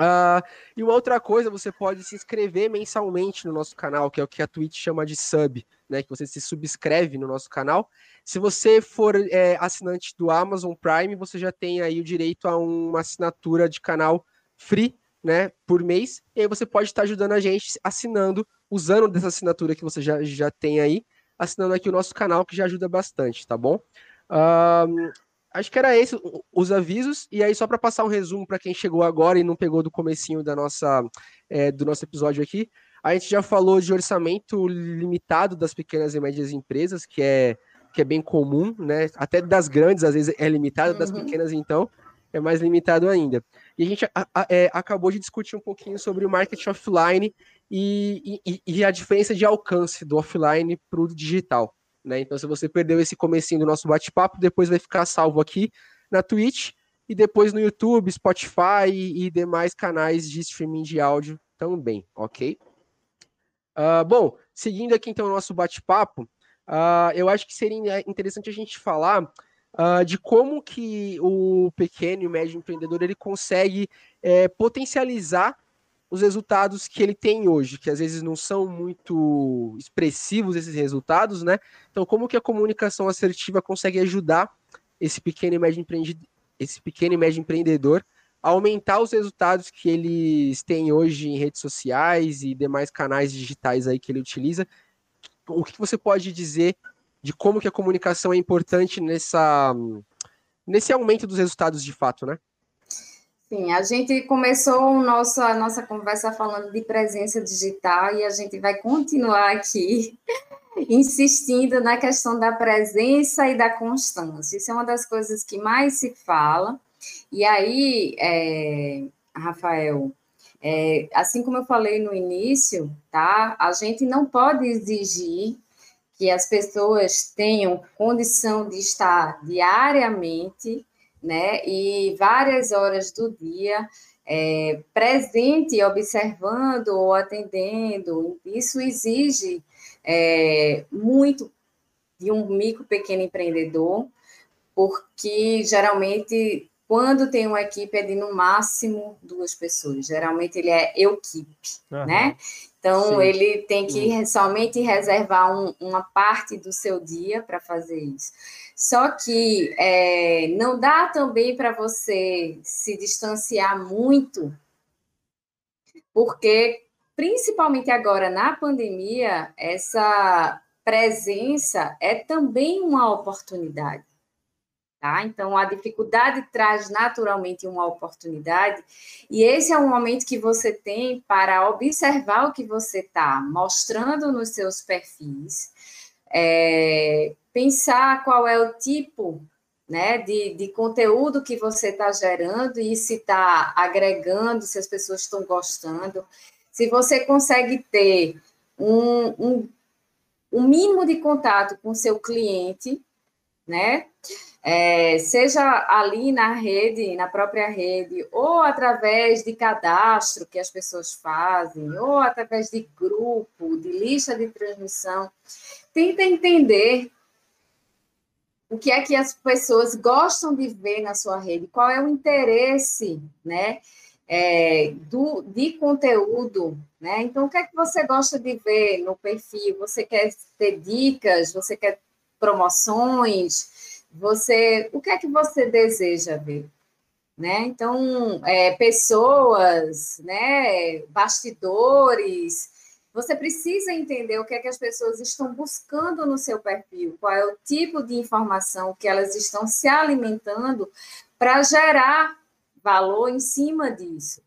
Uh, e uma outra coisa, você pode se inscrever mensalmente no nosso canal, que é o que a Twitch chama de sub, né? Que você se subscreve no nosso canal. Se você for é, assinante do Amazon Prime, você já tem aí o direito a uma assinatura de canal free né, por mês, e aí você pode estar ajudando a gente assinando, usando dessa assinatura que você já, já tem aí, assinando aqui o nosso canal, que já ajuda bastante, tá bom? Um, acho que era esse os avisos, e aí só para passar um resumo para quem chegou agora e não pegou do comecinho da nossa, é, do nosso episódio aqui, a gente já falou de orçamento limitado das pequenas e médias empresas, que é, que é bem comum, né? Até das grandes, às vezes é limitado, das uhum. pequenas, então é mais limitado ainda. E a gente a, a, é, acabou de discutir um pouquinho sobre o marketing offline e, e, e a diferença de alcance do offline para o digital. Né? Então, se você perdeu esse comecinho do nosso bate-papo, depois vai ficar salvo aqui na Twitch e depois no YouTube, Spotify e, demais canais de streaming de áudio também, ok? Uh, bom, seguindo aqui então o nosso bate-papo, uh, eu acho que seria interessante a gente falar uh, de como que o pequeno e médio empreendedor ele consegue é, potencializar os resultados que ele tem hoje, que às vezes não são muito expressivos esses resultados, né? Então, como que a comunicação assertiva consegue ajudar esse pequeno e médio, esse pequeno e médio empreendedor a aumentar os resultados que eles têm hoje em redes sociais e demais canais digitais aí que ele utiliza? O que você pode dizer de como que a comunicação é importante nessa, nesse aumento dos resultados de fato, né? Sim, a gente começou nossa, a nossa conversa falando de presença digital e a gente vai continuar aqui insistindo na questão da presença e da constância. Isso é uma das coisas que mais se fala. E aí, é, Rafael, é, assim como eu falei no início, tá? A gente não pode exigir que as pessoas tenham condição de estar diariamente né? E várias horas do dia é, presente, observando ou atendendo. Isso exige é, muito de um micro pequeno empreendedor, porque geralmente quando tem uma equipe é de no máximo duas pessoas. Geralmente ele é equipe, uhum. né? Então Sim. ele tem que uhum. somente reservar um, uma parte do seu dia para fazer isso. Só que é, não dá também para você se distanciar muito, porque principalmente agora na pandemia essa presença é também uma oportunidade. Tá? Então, a dificuldade traz naturalmente uma oportunidade, e esse é um momento que você tem para observar o que você está mostrando nos seus perfis, é, pensar qual é o tipo né, de, de conteúdo que você está gerando e se está agregando, se as pessoas estão gostando, se você consegue ter um, um, um mínimo de contato com seu cliente, né? é, seja ali na rede, na própria rede, ou através de cadastro que as pessoas fazem, ou através de grupo, de lista de transmissão, tenta entender o que é que as pessoas gostam de ver na sua rede, qual é o interesse, né, é, do, de conteúdo, né? Então, o que é que você gosta de ver no perfil? Você quer ter dicas? Você quer promoções? Você, o que é que você deseja ver? Né? Então, é, pessoas, né, bastidores, você precisa entender o que é que as pessoas estão buscando no seu perfil, qual é o tipo de informação que elas estão se alimentando para gerar valor em cima disso.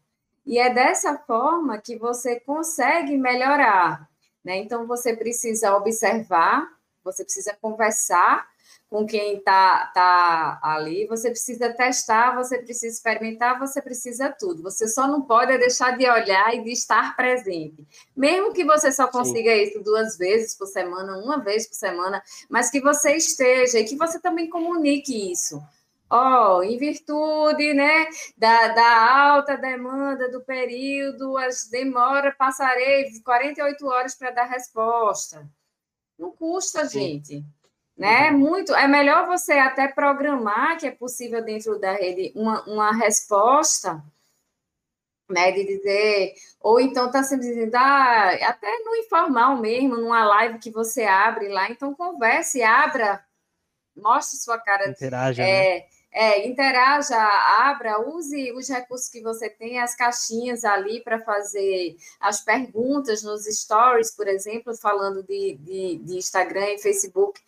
E é dessa forma que você consegue melhorar. Né? Então, você precisa observar, você precisa conversar com quem está tá ali, você precisa testar, você precisa experimentar, você precisa tudo. Você só não pode deixar de olhar e de estar presente. Mesmo que você só consiga Sim. isso duas vezes por semana, uma vez por semana, mas que você esteja e que você também comunique isso. Oh, em virtude, né, da, da alta demanda do período, as demora, passarei 48 horas para dar resposta. Não custa, Sim. gente né? Muito, é melhor você até programar que é possível dentro da rede uma, uma resposta, né? De dizer, ou então está sempre dizendo, ah, até no informal mesmo, numa live que você abre lá, então converse, abra, mostre sua cara. Interaja, é, né? É, interaja, abra, use os recursos que você tem, as caixinhas ali para fazer as perguntas nos stories, por exemplo, falando de, de, de, Instagram e Facebook.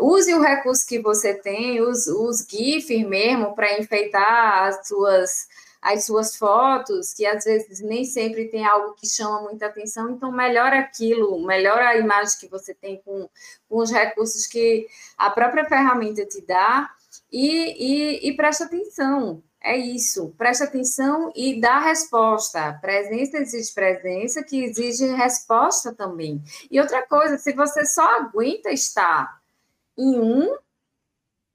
Use o recurso que você tem, os, os GIFs mesmo para enfeitar as suas, as suas fotos, que às vezes nem sempre tem algo que chama muita atenção, então melhora aquilo, melhora a imagem que você tem com, com os recursos que a própria ferramenta te dá e, e, e presta atenção. É isso, presta atenção e dá resposta. Presença exige presença, que exige resposta também. E outra coisa, se você só aguenta estar em um,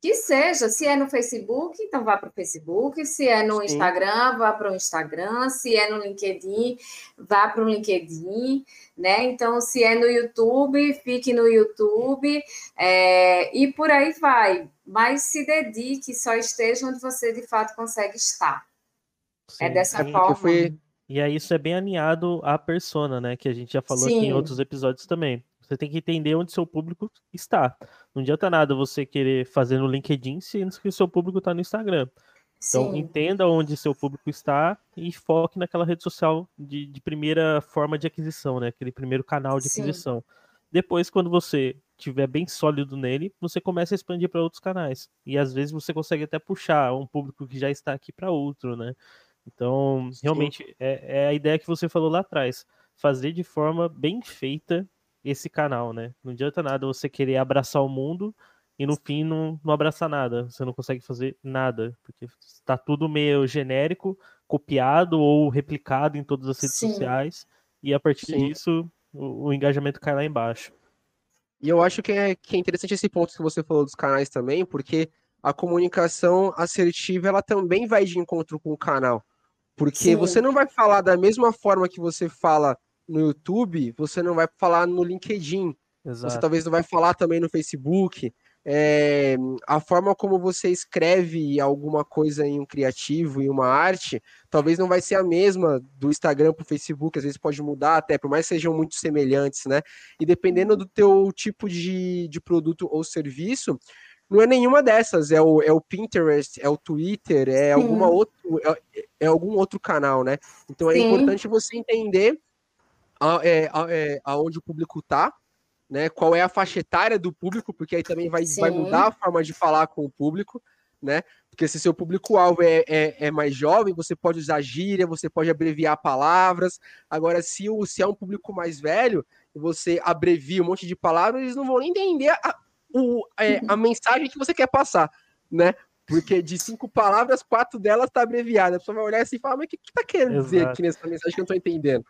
Que seja, se é no Facebook, então vá para o Facebook, se é no Sim. Instagram, vá para o Instagram, se é no LinkedIn, vá para o LinkedIn, né? Então, se é no YouTube, fique no YouTube, é, e por aí vai. Mas se dedique, só esteja onde você de fato consegue estar. É Sim. É dessa forma. Fui... E aí isso é bem alinhado à persona, né? Que a gente já falou Sim. aqui em outros episódios também. Você tem que entender onde seu público está. Não adianta nada você querer fazer no LinkedIn sendo que o seu público está no Instagram. Então, Sim. entenda onde seu público está e foque naquela rede social de, de, primeira forma de aquisição, né? Aquele primeiro canal de aquisição. Depois, quando você tiver bem sólido nele, você começa a expandir para outros canais. E às vezes você consegue até puxar um público que já está aqui para outro, né? Então, realmente, é, é, a ideia que você falou lá atrás. Fazer de forma bem feita esse canal, né? Não adianta nada você querer abraçar o mundo e no fim não, não abraçar nada. Você não consegue fazer nada, porque está tudo meio genérico, copiado ou replicado em todas as redes Sim. sociais, e a partir Sim. disso o, o, engajamento cai lá embaixo. E eu acho que é, que é interessante esse ponto que você falou dos canais também, porque a comunicação assertiva ela também vai de encontro com o canal. Porque Sim. você não vai falar da mesma forma que você fala no YouTube, você não vai falar no LinkedIn. Exato. Você talvez não vai falar também no Facebook. É, a forma como você escreve alguma coisa em um criativo, em uma arte, talvez não vai ser a mesma do Instagram para o Facebook, às vezes pode mudar até, por mais que sejam muito semelhantes, né? E dependendo do teu tipo de, de produto ou serviço, não é nenhuma dessas, é o, é o Pinterest, é o Twitter, é alguma outro, é, é, algum outro canal, né? Então é Sim. importante você entender a, é, a, é, aonde o público tá, né? Qual é a faixa etária do público, porque aí também vai, vai mudar a forma de falar com o público, né? Porque se seu público-alvo é, é, é, mais jovem, você pode usar gíria, você pode abreviar palavras. Agora, se, o, se é um público mais velho, você abrevia um monte de palavras, eles não vão nem entender a, o, é, a mensagem que você quer passar, né? Porque de cinco palavras, quatro delas tá abreviada. A pessoa vai olhar assim e falar, mas o que, que tá querendo Exato. dizer aqui nessa mensagem que eu não tô entendendo?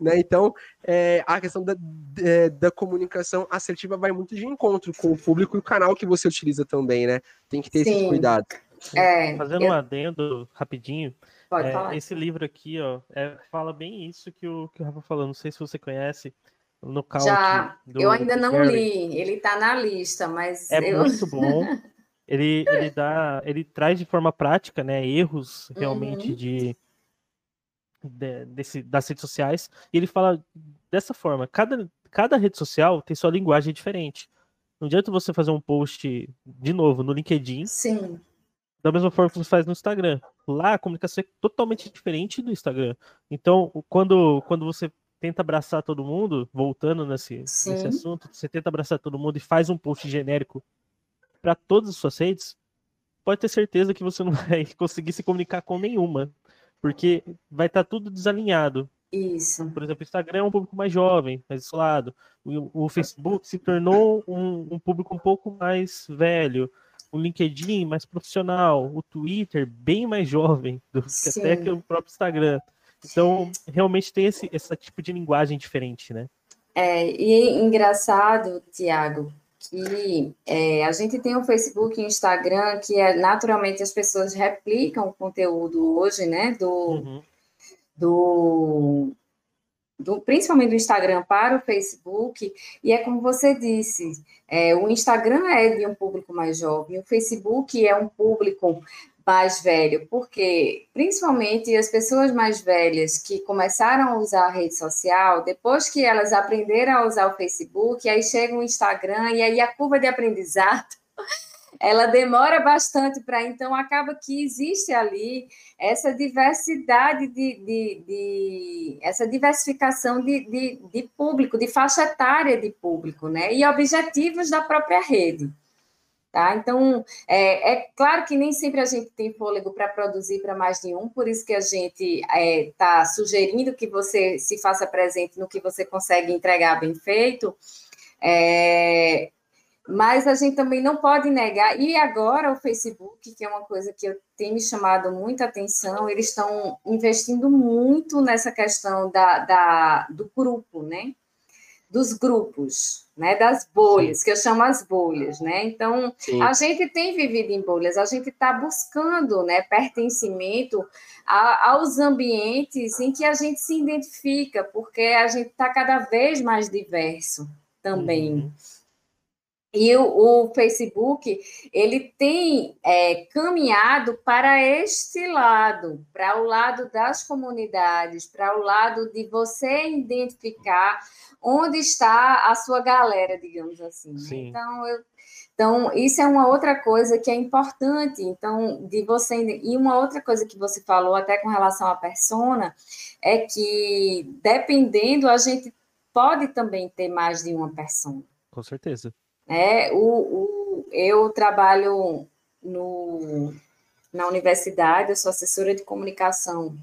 Né? Então, é, a questão da, é, da comunicação assertiva vai muito de encontro com o público e o canal que você utiliza também, né? Tem que ter Sim. esse cuidado. É, Fazendo eu... um adendo rapidinho, é, esse livro aqui, ó, é, fala bem isso que o, que o Rafa falou. Não sei se você conhece. No Já, do, eu ainda não Gary. li, ele está na lista, mas. É eu... muito bom. Ele, ele dá, ele traz de forma prática, né, erros realmente uhum. de, de, desse, das redes sociais, e ele fala dessa forma: cada, cada rede social tem sua linguagem diferente. Não adianta você fazer um post de novo no LinkedIn. Sim. Da mesma forma que você faz no Instagram. Lá a comunicação é totalmente diferente do Instagram. Então, quando, quando você tenta abraçar todo mundo, voltando nesse, nesse assunto, você tenta abraçar todo mundo e faz um post genérico para todas as suas redes, pode ter certeza que você não vai conseguir se comunicar com nenhuma, porque vai estar tá tudo desalinhado. Isso. Por exemplo, o Instagram é um público mais jovem, mais isolado. O, o Facebook se tornou um, um, público um pouco mais velho. O LinkedIn mais profissional. O Twitter bem mais jovem do que até que o próprio Instagram. Então, realmente tem esse, esse tipo de linguagem diferente, né? É, e engraçado, Tiago, que é, a gente tem o Facebook e o Instagram, que é, naturalmente as pessoas replicam o conteúdo hoje, né? Do, uhum. do, do, principalmente do Instagram para o Facebook, e é como você disse, é, o Instagram é de um público mais jovem, o Facebook é um público mais velho, porque principalmente as pessoas mais velhas que começaram a usar a rede social, depois que elas aprenderam a usar o Facebook, aí chega o Instagram e aí a curva de aprendizado ela demora bastante para então acaba que existe ali essa diversidade de, de, de essa diversificação de, de, de, público, de faixa etária de público, né? E objetivos da própria rede. Tá? Então, é, é, claro que nem sempre a gente tem fôlego para produzir para mais de um, por isso que a gente está é, tá sugerindo que você se faça presente no que você consegue entregar bem feito. É, mas a gente também não pode negar, e agora o Facebook, que é uma coisa que tem me chamado muita atenção, eles estão investindo muito nessa questão da, da, do grupo, né? Dos grupos, né, das bolhas, Sim. que eu chamo as bolhas, né? Então, Sim. a gente tem vivido em bolhas, a gente está buscando, né, pertencimento a, aos ambientes em que a gente se identifica, porque a gente está cada vez mais diverso também. Uhum. E o, o, Facebook, ele tem é, caminhado para este lado, para o lado das comunidades, para o lado de você identificar onde está a sua galera, digamos assim. Né? Então, eu, então, isso é uma outra coisa que é importante. Então, de você. E uma outra coisa que você falou, até com relação à persona, é que, dependendo, a gente pode também ter mais de uma persona. Com certeza. É, o, o, eu trabalho no, na universidade, eu sou assessora de comunicação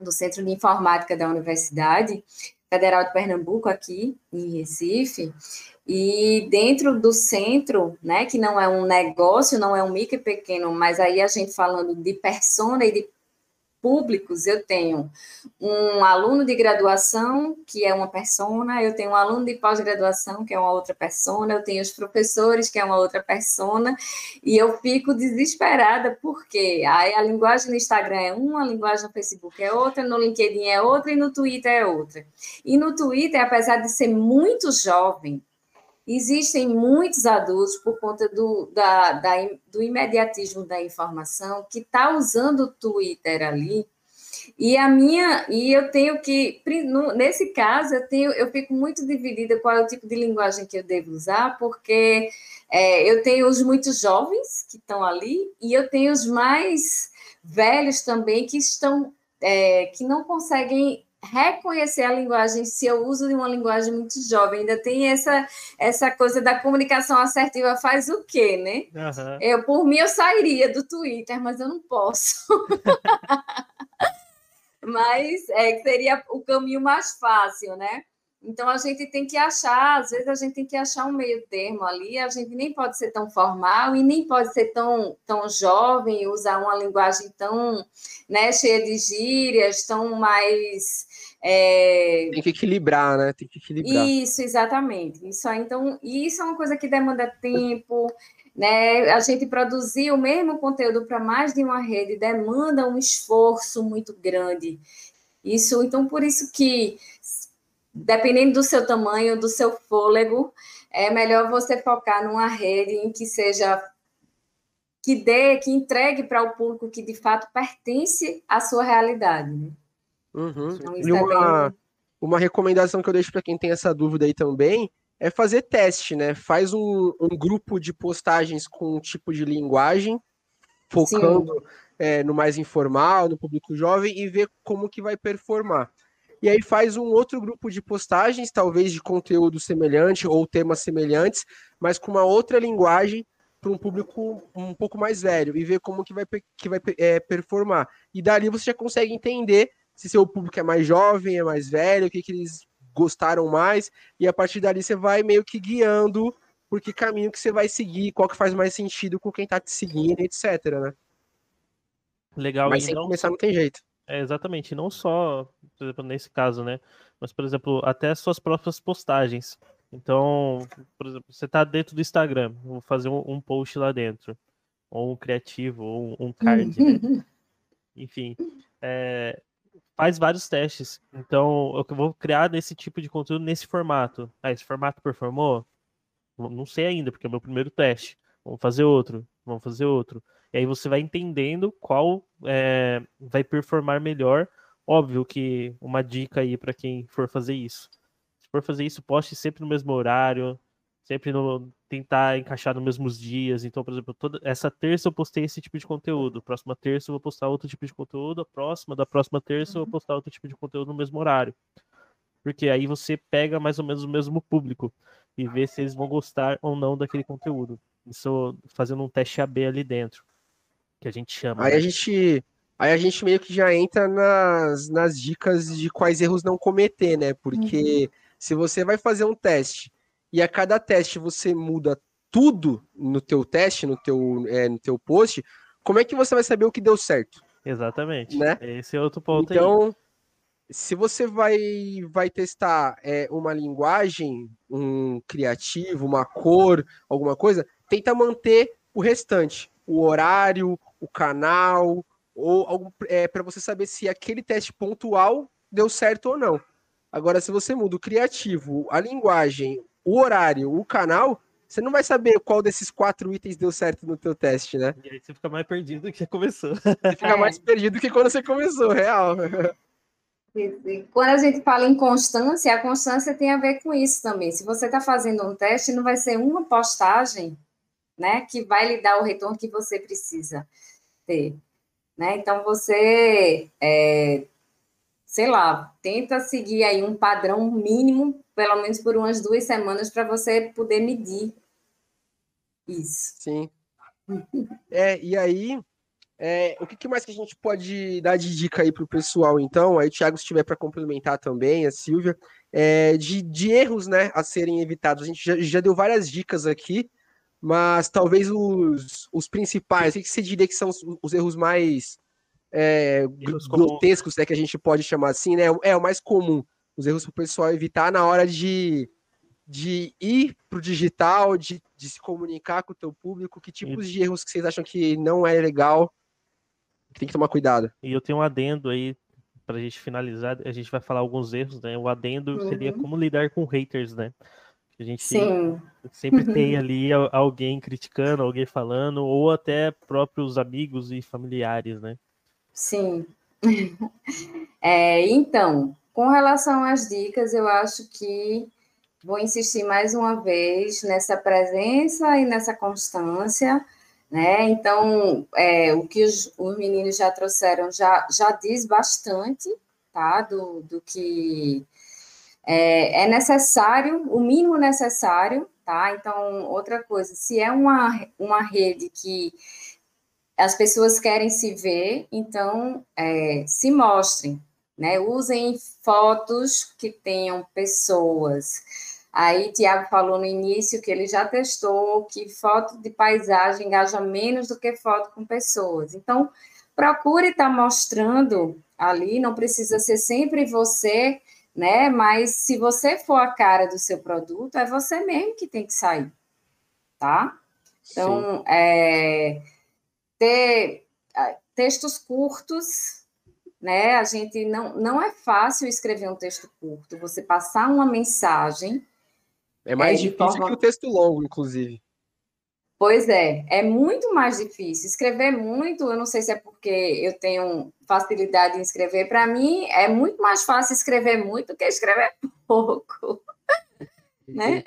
do Centro de Informática da Universidade Federal de Pernambuco, aqui em Recife, e dentro do centro, né, que não é um negócio, não é um micro e pequeno, mas aí a gente falando de persona e de públicos, eu tenho um aluno de graduação, que é uma persona, eu tenho um aluno de pós-graduação, que é uma outra persona, eu tenho os professores, que é uma outra persona, e eu fico desesperada, porque aí a linguagem no Instagram é uma, a linguagem no Facebook é outra, no LinkedIn é outra e no Twitter é outra. E no Twitter, apesar de ser muito jovem, Existem muitos adultos, por conta do, da, da, do imediatismo da informação, que está usando o Twitter ali. E a minha, e eu tenho que, nesse caso, eu tenho, eu fico muito dividida qual é o tipo de linguagem que eu devo usar, porque é, eu tenho os muito jovens que estão ali, e eu tenho os mais velhos também que estão, é, que não conseguem reconhecer a linguagem, se eu uso de uma linguagem muito jovem, ainda tem essa, essa coisa da comunicação assertiva, faz o quê, né? Uhum. Eu, por mim, eu sairia do Twitter, mas eu não posso. mas é, seria o caminho mais fácil, né? Então a gente tem que achar, às vezes a gente tem que achar um meio termo ali, a gente nem pode ser tão formal e nem pode ser tão, tão jovem, usar uma linguagem tão né, cheia de gírias, tão mais. É... Tem que equilibrar, né? Tem que equilibrar. Isso, exatamente. Isso então, isso é uma coisa que demanda tempo. Né, a gente produzir o mesmo conteúdo para mais de uma rede demanda um esforço muito grande. Isso, então, por isso que dependendo do seu tamanho, do seu fôlego, é melhor você focar numa rede em que seja que dê, que entregue para o público que de fato pertence à sua realidade. Né? Uhum. Então, e uma, bem... uma recomendação que eu deixo para quem tem essa dúvida aí também é fazer teste, né? Faz um, um grupo de postagens com um tipo de linguagem, focando é, no mais informal, no público jovem, e ver como que vai performar e aí faz um outro grupo de postagens, talvez de conteúdo semelhante ou temas semelhantes, mas com uma outra linguagem para um público um pouco mais velho e ver como que vai, que vai é, performar. E dali você já consegue entender se seu público é mais jovem, é mais velho, o que, que eles gostaram mais, e a partir dali você vai meio que guiando por que caminho que você vai seguir, qual que faz mais sentido com quem está te seguindo, etc, né? Legal. Mas sem não... começar não tem jeito. É, exatamente, não só, por exemplo, nesse caso, né? Mas, por exemplo, até suas próprias postagens. Então, por exemplo, você está dentro do Instagram, vou fazer um, um, post lá dentro, ou um criativo, ou um, um card, né? Enfim, é, faz vários testes. Então, eu vou criar nesse tipo de conteúdo nesse formato. Ah, esse formato performou? Não sei ainda, porque é o meu primeiro teste. Vamos fazer outro, vamos fazer outro. E aí você vai entendendo qual é, vai performar melhor. Óbvio que uma dica aí para quem for fazer isso. Se for fazer isso, poste sempre no mesmo horário, sempre no, tentar encaixar nos mesmos dias. Então, por exemplo, toda, essa terça eu postei esse tipo de conteúdo, próxima terça eu vou postar outro tipo de conteúdo, a próxima, da próxima terça eu vou postar outro tipo de conteúdo no mesmo horário. Porque aí você pega mais ou menos o mesmo público e vê se eles vão gostar ou não daquele conteúdo. Isso fazendo um teste AB ali dentro que a gente chama. Aí né? a gente, aí a gente meio que já entra nas, nas dicas de quais erros não cometer, né? Porque uhum. se você vai fazer um teste e a cada teste você muda tudo no teu teste, no teu, é, no teu post, como é que você vai saber o que deu certo? Exatamente. Né? Esse é outro ponto então, aí. se você vai, vai testar é, uma linguagem, um criativo, uma cor, alguma coisa, tenta manter o restante, o horário, o canal, ou é, para você saber se aquele teste pontual deu certo ou não. Agora, se você muda o criativo, a linguagem, o horário, o canal, você não vai saber qual desses quatro itens deu certo no teu teste, né? E aí você fica mais perdido do que você começou. Você fica é. mais perdido do que quando você começou, real. Quando a gente fala em constância, a constância tem a ver com isso também. Se você está fazendo um teste, não vai ser uma postagem, né, que vai lhe dar o retorno que você precisa ter, né? Então você, é, sei lá, tenta seguir aí um padrão mínimo, pelo menos por umas duas semanas, para você poder medir isso. Sim. É, e aí é, o que, mais que a gente pode dar de dica aí para o pessoal, então? Aí o Thiago, se tiver para complementar também, a Silvia, é, de, de, erros né, a serem evitados. A gente já, já deu várias dicas aqui, mas talvez os, os principais, o que, que você diria que são os, os erros mais é, erros grotescos, né, que a gente pode chamar assim, né? É o mais comum, os erros para o pessoal evitar na hora de, de ir para o digital, de, de se comunicar com o teu público, que tipos de erros que vocês acham que não é legal que tem que tomar cuidado. E eu tenho um adendo aí para a gente finalizar, a gente vai falar alguns erros, né? O adendo uhum. seria como lidar com haters, né? A gente Sim. sempre tem ali alguém criticando, alguém falando, ou até próprios amigos e familiares, né? Sim. É, então, com relação às dicas, eu acho que vou insistir mais uma vez nessa presença e nessa constância né? Então, é, o que os, os, meninos já trouxeram já, já diz bastante, tá? Do, do que é, é, necessário, o mínimo necessário, tá? Então, outra coisa, se é uma, uma rede que as pessoas querem se ver, então é, se mostrem, né? Usem fotos que tenham pessoas Aí, Tiago falou no início que ele já testou que foto de paisagem engaja menos do que foto com pessoas. Então, procure estar tá mostrando ali, não precisa ser sempre você, né? Mas se você for a cara do seu produto, é você mesmo que tem que sair, tá? Então, é, ter textos curtos, né? A gente não, não é fácil escrever um texto curto, você passar uma mensagem é mais é, difícil forma... que o texto longo, inclusive. Pois é, é muito mais difícil. Escrever muito, eu não sei se é porque eu tenho facilidade em escrever. Para mim, é muito mais fácil escrever muito do que escrever pouco né?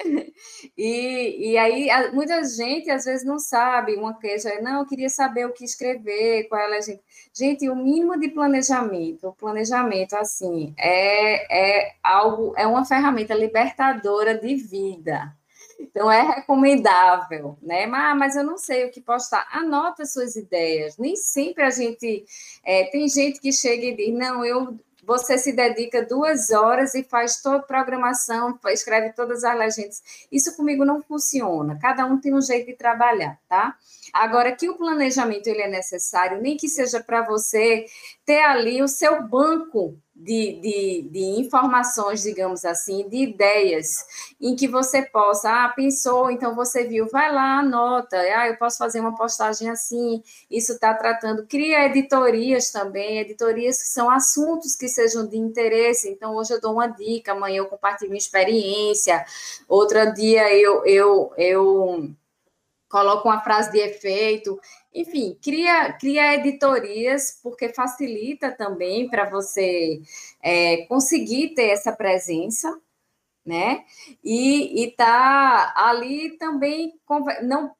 E, e aí, muita gente às vezes não sabe uma queixa, não, eu queria saber o que escrever, qual é a legenda. Gente, o mínimo de planejamento, o planejamento, assim, é, é algo, é uma ferramenta libertadora de vida. Então, é recomendável, né? Mas, mas eu não sei o que postar. Anota suas ideias. Nem sempre a gente. É, tem gente que chega e diz: não, eu você se dedica duas horas e faz toda a programação, escreve todas as legendas. Isso comigo não funciona. Cada um tem um jeito de trabalhar, tá? Agora que o planejamento ele é necessário, nem que seja para você ter ali o seu banco de, de, de, informações, digamos assim, de ideias, em que você possa, ah, pensou, então você viu, vai lá, anota, ah, eu posso fazer uma postagem assim, isso está tratando, cria editorias também, editorias que são assuntos que sejam de interesse, então hoje eu dou uma dica, amanhã eu compartilho minha experiência, outro dia eu, eu, eu coloco uma frase de efeito, enfim, cria, cria editorias, porque facilita também para você é, conseguir ter essa presença, né? E, e tá ali também, não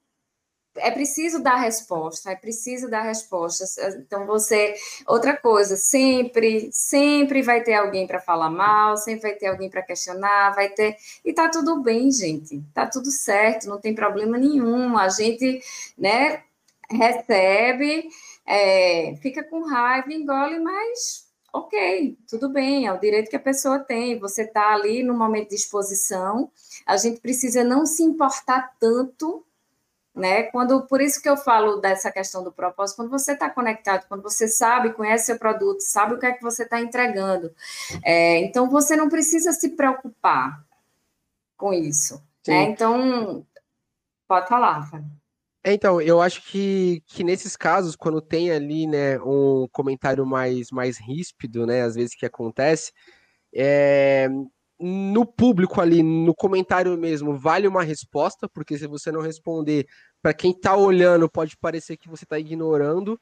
é preciso dar resposta, é preciso dar respostas. Então, você. Outra coisa, sempre, sempre vai ter alguém para falar mal, sempre vai ter alguém para questionar, vai ter. E tá tudo bem, gente. Tá tudo certo, não tem problema nenhum. A gente, né, recebe, é, fica com raiva, engole, mas ok, tudo bem, é o direito que a pessoa tem. Você está ali no momento de exposição, a gente precisa não se importar tanto né? Quando, por isso que eu falo dessa questão do propósito, quando você está conectado, quando você sabe, conhece seu produto, sabe o que é que você está entregando, é, então você não precisa se preocupar com isso. Né? Então, pode falar, Rafael. É, então, eu acho que, que nesses casos, quando tem ali, né, um comentário mais, mais ríspido, né, às vezes que acontece, é, no público ali, no comentário mesmo, vale uma resposta, porque se você não responder, para quem está olhando, pode parecer que você está ignorando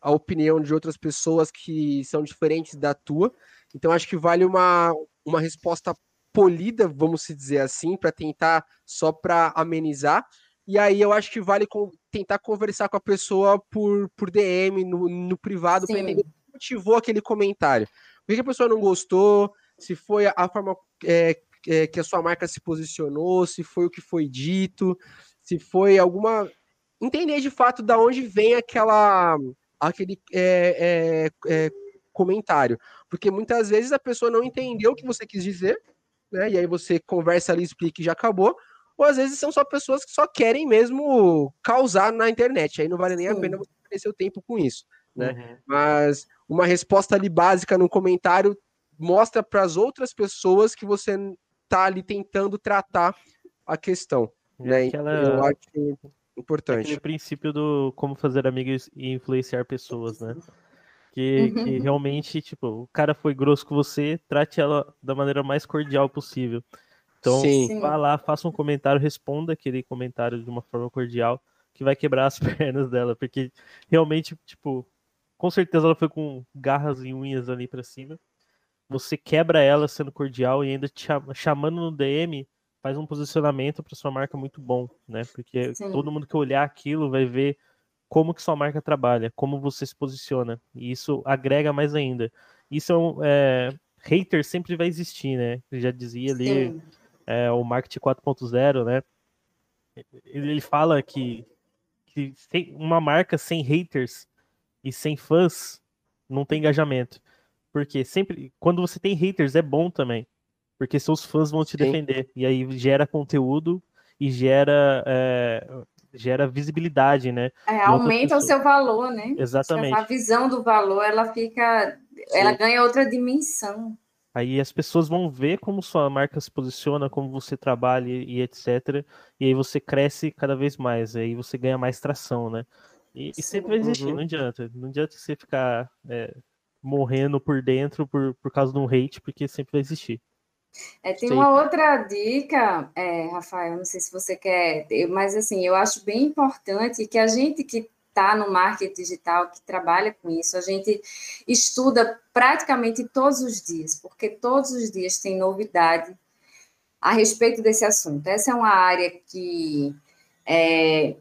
a opinião de outras pessoas que são diferentes da tua. Então, acho que vale uma, uma resposta polida, vamos dizer assim, para tentar só para amenizar. E aí eu acho que vale com, tentar conversar com a pessoa por, por DM, no, no privado, para entender o que motivou aquele comentário. Por que a pessoa não gostou? Se foi a forma é, é, que a sua marca se posicionou, se foi o que foi dito, se foi alguma. Entender de fato da onde vem aquela aquele é, é, é, comentário. Porque muitas vezes a pessoa não entendeu o que você quis dizer, né? E aí você conversa ali, explica e já acabou ou às vezes são só pessoas que só querem mesmo causar na internet. Aí não vale nem a pena você perder seu tempo com isso, né? Uhum. Mas uma resposta ali básica no comentário mostra para as outras pessoas que você tá ali tentando tratar a questão, né? Aquela... Eu acho importante. Aquele princípio do como fazer amigos e influenciar pessoas, né? Que, uhum. que realmente, tipo, o cara foi grosso com você, trate ela da maneira mais cordial possível. Então, Sim. vá lá, faça um comentário, responda aquele comentário de uma forma cordial, que vai quebrar as pernas dela, porque realmente, tipo, com certeza ela foi com garras e unhas ali para cima. Você quebra ela sendo cordial e ainda te chamando no DM, faz um posicionamento para sua marca muito bom, né? Porque Sim. todo mundo que olhar aquilo vai ver como que sua marca trabalha, como você se posiciona, e isso agrega mais ainda. Isso é, um, é hater sempre vai existir, né? já dizia ali é, o marketing 4.0, né? Ele fala que, que uma marca sem haters e sem fãs não tem engajamento. Porque sempre, quando você tem haters, é bom também. Porque seus fãs vão te Sim. defender. E aí gera conteúdo e gera, é, gera visibilidade, né? É, aumenta o seu valor, né? Exatamente. A visão do valor, ela fica. Sim. Ela ganha outra dimensão. Aí as pessoas vão ver como sua marca se posiciona, como você trabalha e etc. E aí você cresce cada vez mais, aí você ganha mais tração, né? E, e sempre vai existir, uhum. não adianta. Não adianta você ficar é, morrendo por dentro por, por causa de um hate, porque sempre vai existir. É, tem uma outra dica, é, Rafael, não sei se você quer, mas assim, eu acho bem importante que a gente que está no marketing digital, que trabalha com isso, a gente estuda praticamente todos os dias, porque todos os dias tem novidade a respeito desse assunto. Essa é uma área que é,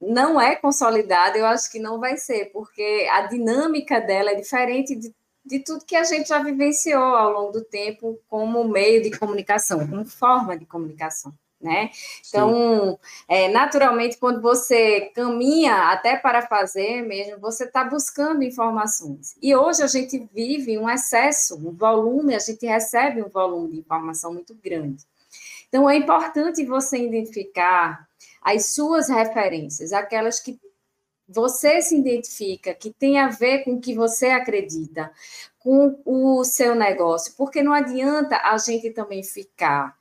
não é consolidada, eu acho que não vai ser, porque a dinâmica dela é diferente de, de tudo que a gente já vivenciou ao longo do tempo como meio de comunicação, como forma de comunicação né? Então, é, naturalmente, quando você caminha até para fazer mesmo, você está buscando informações. E hoje a gente vive um excesso, um volume, a gente recebe um volume de informação muito grande. Então, é importante você identificar as suas referências, aquelas que você se identifica, que tem a ver com o que você acredita, com o seu negócio, porque não adianta a gente também ficar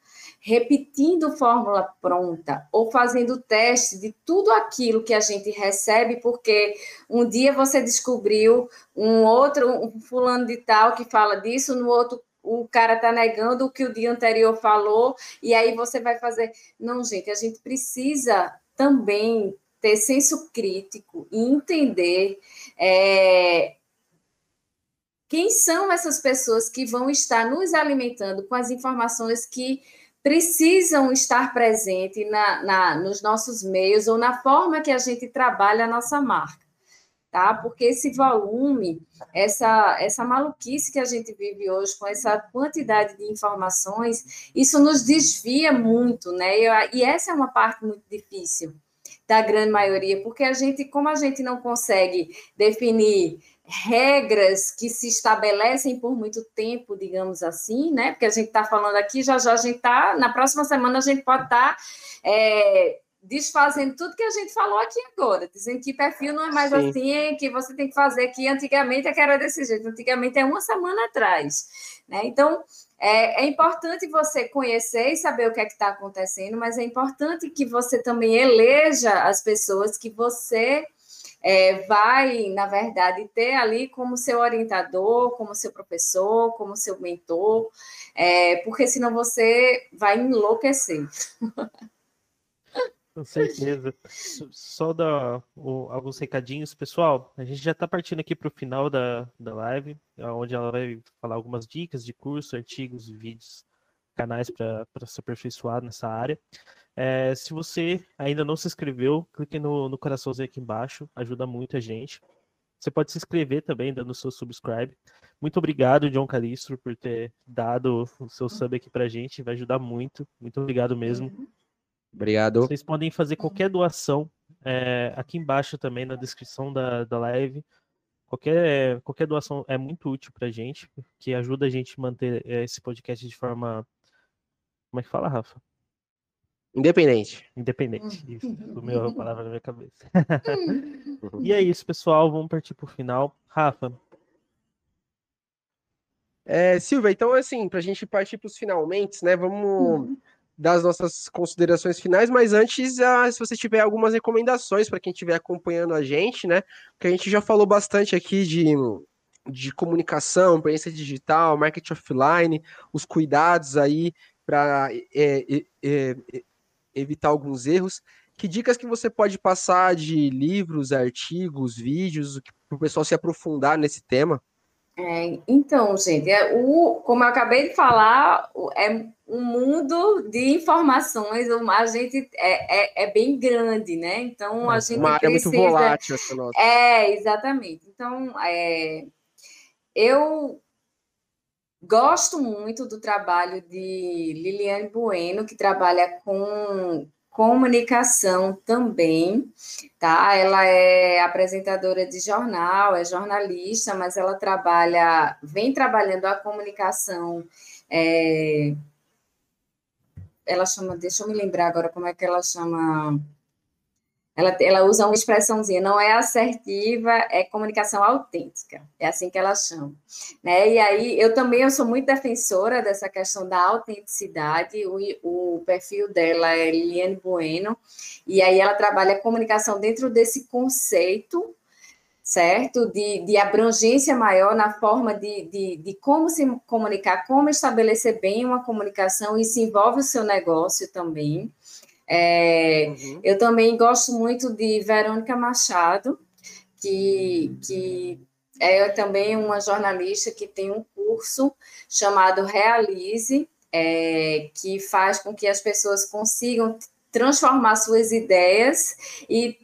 repetindo fórmula pronta ou fazendo teste de tudo aquilo que a gente recebe, porque um dia você descobriu um outro, um fulano de tal que fala disso, no outro o cara está negando o que o dia anterior falou, e aí você vai fazer. Não, gente, a gente precisa também ter senso crítico e entender é, quem são essas pessoas que vão estar nos alimentando com as informações que precisam estar presentes na, na, nos nossos meios ou na forma que a gente trabalha a nossa marca, tá? Porque esse volume, essa, essa maluquice que a gente vive hoje, com essa quantidade de informações, isso nos desvia muito, né? E, e essa é uma parte muito difícil da grande maioria, porque a gente, como a gente não consegue definir regras que se estabelecem por muito tempo, digamos assim, né? Porque a gente está falando aqui, já já a gente está, na próxima semana a gente pode estar tá, é, desfazendo tudo que a gente falou aqui agora, dizendo que perfil não é mais Sim. assim, que você tem que fazer que antigamente é que era desse jeito, antigamente é uma semana atrás, né? Então, é, é importante você conhecer e saber o que é que está acontecendo, mas é importante que você também eleja as pessoas que você é, vai, na verdade, ter ali como seu orientador, como seu professor, como seu mentor, é, porque senão você vai enlouquecer. Com certeza. Só dar o, alguns recadinhos, pessoal. A gente já está partindo aqui para o final da, da live, onde ela vai falar algumas dicas de curso, artigos, vídeos, canais para se aperfeiçoar nessa área. É, se você ainda não se inscreveu, clique no, no coraçãozinho aqui embaixo, ajuda muito a gente. Você pode se inscrever também, dando o seu subscribe. Muito obrigado, John Calistro, por ter dado o seu sub aqui pra gente. Vai ajudar muito. Muito obrigado mesmo. Uhum. Obrigado. Vocês podem fazer qualquer doação é, aqui embaixo também na descrição da, da live. Qualquer, qualquer doação é muito útil para a gente, que ajuda a gente a manter é, esse podcast de forma. Como é que fala, Rafa? Independente. Independente. Isso, sumiu a palavra na minha cabeça. e é isso, pessoal. Vamos partir para o final. Rafa. É, Silvia, então assim, para a gente partir para os finalmente, né? Vamos. Uhum das nossas considerações finais, mas antes, ah, se você tiver algumas recomendações para quem estiver acompanhando a gente, né? Porque a gente já falou bastante aqui de, de comunicação, experiência digital, marketing offline, os cuidados aí para é, é, é, evitar alguns erros. Que dicas que você pode passar de livros, artigos, vídeos, para o pessoal se aprofundar nesse tema? É, então, gente, é, o, como eu acabei de falar, é um mundo de informações, a gente é, é, é bem grande, né? Então, a gente Uma precisa... área muito volátil essa nossa. É, exatamente. Então, é, eu gosto muito do trabalho de Liliane Bueno, que trabalha com comunicação também, tá? Ela é apresentadora de jornal, é jornalista, mas ela trabalha, vem trabalhando a comunicação. É, ela chama, deixa eu me lembrar agora como é que ela chama ela, ela usa uma expressãozinha, não é assertiva, é comunicação autêntica, é assim que ela chama. Né? E aí, eu também eu sou muito defensora dessa questão da autenticidade, o, o perfil dela é Liliane Bueno, e aí ela trabalha comunicação dentro desse conceito, certo? De, de abrangência maior na forma de, de, de como se comunicar, como estabelecer bem uma comunicação, se envolve o seu negócio também, é, uhum. Eu também gosto muito de Verônica Machado, que, que é também uma jornalista que tem um curso chamado Realize, é, que faz com que as pessoas consigam transformar suas ideias e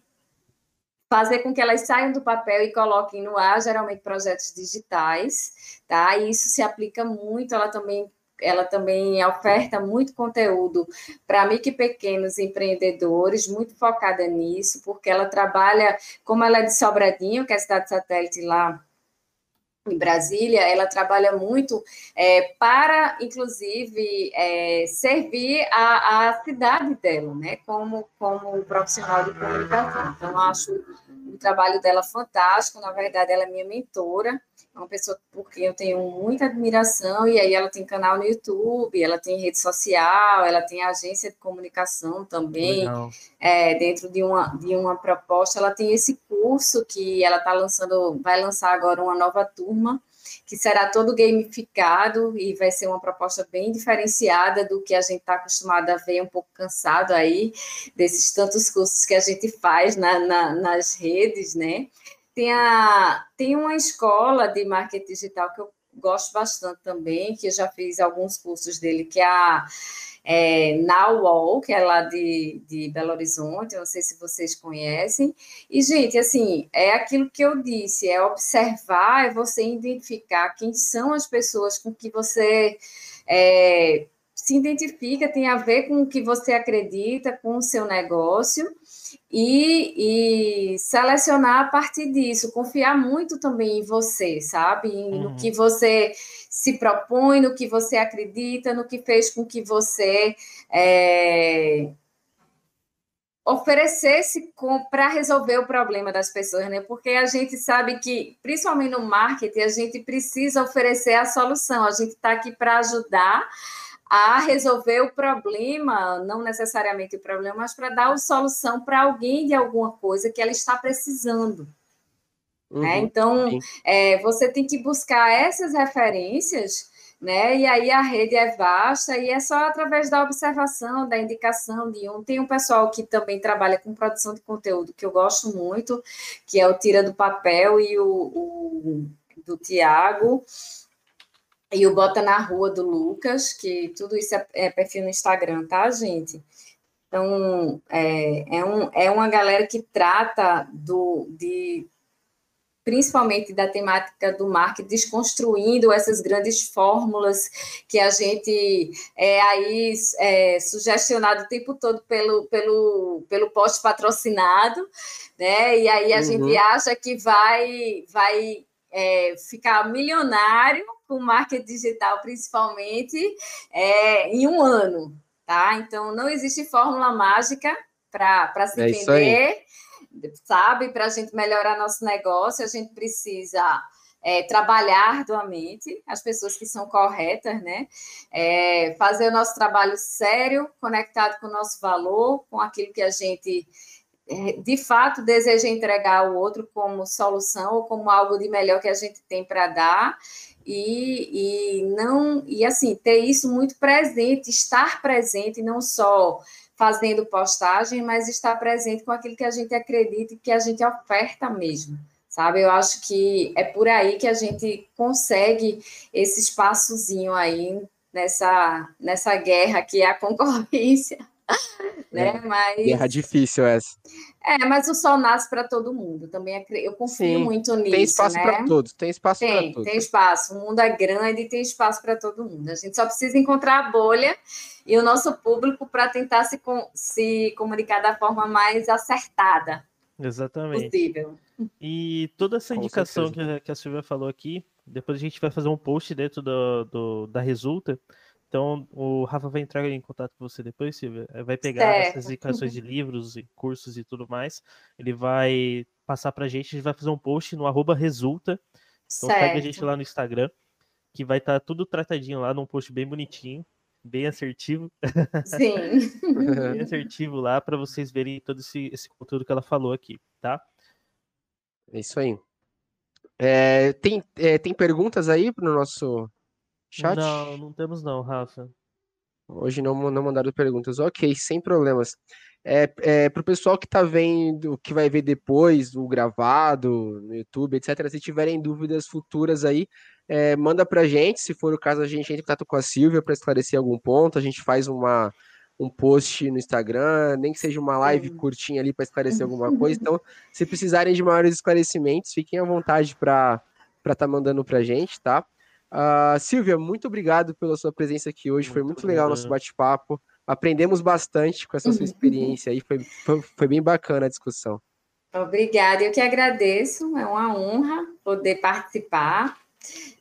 fazer com que elas saiam do papel e coloquem no ar, geralmente projetos digitais, tá? E isso se aplica muito, ela também ela também oferta muito conteúdo para micro e pequenos empreendedores, muito focada nisso, porque ela trabalha, como ela é de Sobradinho, que é a cidade satélite lá em Brasília, ela trabalha muito é, para, inclusive, é, servir a, a, cidade dela, né, como, como profissional de comunicação. Então, acho o trabalho dela fantástico, na verdade, ela é minha mentora, uma pessoa por quem eu tenho muita admiração, e aí ela tem canal no YouTube, ela tem rede social, ela tem agência de comunicação também, é, dentro de uma, de uma proposta, ela tem esse curso que ela está lançando, vai lançar agora uma nova turma, que será todo gamificado e vai ser uma proposta bem diferenciada do que a gente está acostumado a ver, um pouco cansado aí, desses tantos cursos que a gente faz na, na, nas redes, né? Tem, a, tem uma escola de marketing digital que eu gosto bastante também, que eu já fiz alguns cursos dele, que é a é, Now que é lá de, de Belo Horizonte, não sei se vocês conhecem. E, gente, assim, é aquilo que eu disse, é observar, é você identificar quem são as pessoas com que você é, se identifica, tem a ver com o que você acredita, com o seu negócio, e, e, selecionar a partir disso, confiar muito também em você, sabe? Uhum. No que você se propõe, no que você acredita, no que fez com que você é, oferecesse para resolver o problema das pessoas, né? Porque a gente sabe que, principalmente no marketing, a gente precisa oferecer a solução. A gente está aqui para ajudar a resolver o problema, não necessariamente o problema, mas para dar a solução para alguém de alguma coisa que ela está precisando. Né? Uhum, né? Então, é, você tem que buscar essas referências né? E aí a rede é vasta e é só através da observação, da indicação de um. Tem um pessoal que também trabalha com produção de conteúdo que eu gosto muito, que é o Tira do Papel e o, o do Tiago. E o Bota na Rua do Lucas, que tudo isso é, é perfil no Instagram, tá, gente? Então, é, é, um, é uma galera que trata do, de principalmente da temática do marketing, desconstruindo essas grandes fórmulas que a gente é aí é, sugestionado o tempo todo pelo, pelo, pelo post patrocinado, né? E aí a uhum. gente acha que vai, vai é, ficar milionário com marketing digital, principalmente, é, em um ano, tá? Então, não existe fórmula mágica para se é vender sabe? Para a gente melhorar nosso negócio, a gente precisa é, trabalhar arduamente, as pessoas que são corretas, né? É, fazer o nosso trabalho sério, conectado com o nosso valor, com aquilo que a gente é, de fato deseja entregar ao outro como solução ou como algo de melhor que a gente tem para dar. E, e não e assim ter isso muito presente, estar presente não só fazendo postagem, mas estar presente com aquilo que a gente acredita e que a gente oferta mesmo, sabe? Eu acho que é por aí que a gente consegue esse espaçozinho aí nessa, nessa guerra que é a concorrência. né? É, mas guerra difícil essa. É, mas o sol nasce para todo mundo. Também eu confio Sim, muito nisso. Tem espaço né? para todos. Tem espaço para todos. Tem espaço. O mundo é grande e tem espaço para todo mundo. A gente só precisa encontrar a bolha e o nosso público para tentar se, se comunicar da forma mais acertada Exatamente. possível. E toda essa indicação que a, que a Silvia falou aqui, depois a gente vai fazer um post dentro do, do da Resulta. Então, o Rafa vai entrar em contato com você depois, Silvia. Vai pegar certo. essas indicações de livros e cursos e tudo mais. Ele vai passar pra gente, a gente vai fazer um post no arroba Resulta. Então, certo. segue a gente lá no Instagram, que vai estar tá tudo tratadinho lá num post bem bonitinho bem assertivo. Sim. bem assertivo lá para vocês verem todo esse, esse conteúdo que ela falou aqui, tá? É isso aí. É, tem, é, tem perguntas aí no nosso chat? Não, não temos não, Rafa. Hoje não, não mandaram perguntas. Ok, sem problemas. É, é, para o pessoal que está vendo, que vai ver depois o gravado no YouTube, etc., se tiverem dúvidas futuras aí, é, manda pra gente, se for o caso, a gente entra em contato com a Silvia para esclarecer algum ponto, a gente faz uma, um post no Instagram, nem que seja uma live curtinha ali para esclarecer alguma coisa. Então, se precisarem de maiores esclarecimentos, fiquem à vontade para estar tá mandando para a gente, tá? Uh, Silvia, muito obrigado pela sua presença aqui hoje, muito foi muito legal o nosso bate-papo. Aprendemos bastante com essa sua experiência aí, foi, foi, foi bem bacana a discussão. Obrigada, eu que agradeço, é uma honra poder participar.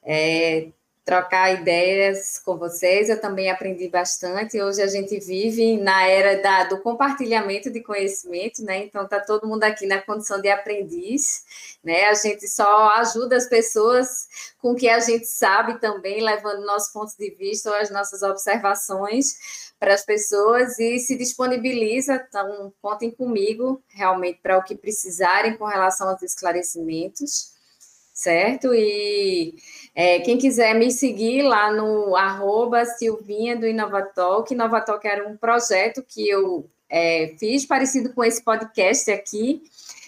É, trocar ideias com vocês. Eu também aprendi bastante. Hoje a gente vive na era da, do compartilhamento de conhecimento, né? Então está todo mundo aqui na condição de aprendiz, né? A gente só ajuda as pessoas com o que a gente sabe também, levando nossos pontos de vista ou as nossas observações para as pessoas e se disponibiliza. Então contem comigo realmente para o que precisarem com relação aos esclarecimentos certo? E é, quem quiser me seguir lá no arroba Silvinha do Inovatalk, Inovatalk era um projeto que eu é, fiz parecido com esse podcast aqui,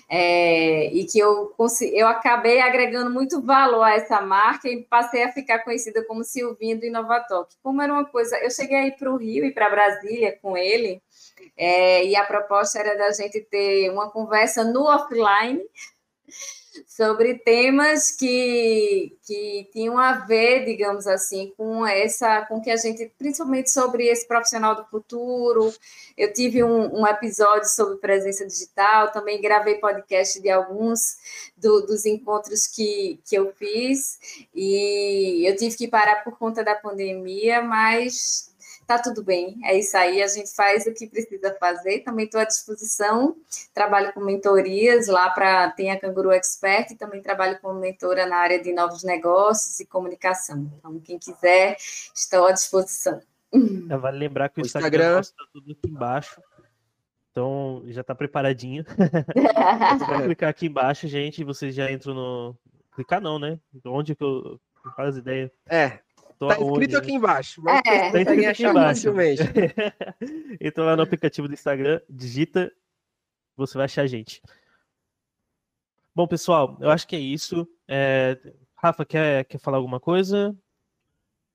é, e que eu, eu acabei agregando muito valor a essa marca e passei a ficar conhecida como Silvinha do Inovatalk. Como era uma coisa, eu cheguei aí para o Rio e para Brasília com ele, é, e a proposta era da gente ter uma conversa no offline, sobre temas que, que tinham a ver, digamos assim, com essa, com que a gente, principalmente sobre esse profissional do futuro. Eu tive um, um episódio sobre presença digital, também gravei podcast de alguns do, dos encontros que, que eu fiz, e eu tive que parar por conta da pandemia, mas tá tudo bem, é isso aí, a gente faz o que precisa fazer. Também estou à disposição, trabalho com mentorias lá para tem a Canguru Expert e também trabalho como mentora na área de novos negócios e comunicação. Então, quem quiser, estou à disposição. É, vale lembrar que o, o Instagram está tudo aqui embaixo. Então, já está preparadinho. é clicar aqui embaixo, gente, vocês já entram no. Clicar não, né? Onde que eu. Faz ideia. É. Tô tá escrito aqui embaixo. Mas é. Tá escrito aqui embaixo. Entra lá no aplicativo do Instagram, digita, você vai achar a gente. Bom, pessoal, eu acho que é isso. É... Rafa, quer, quer falar alguma coisa?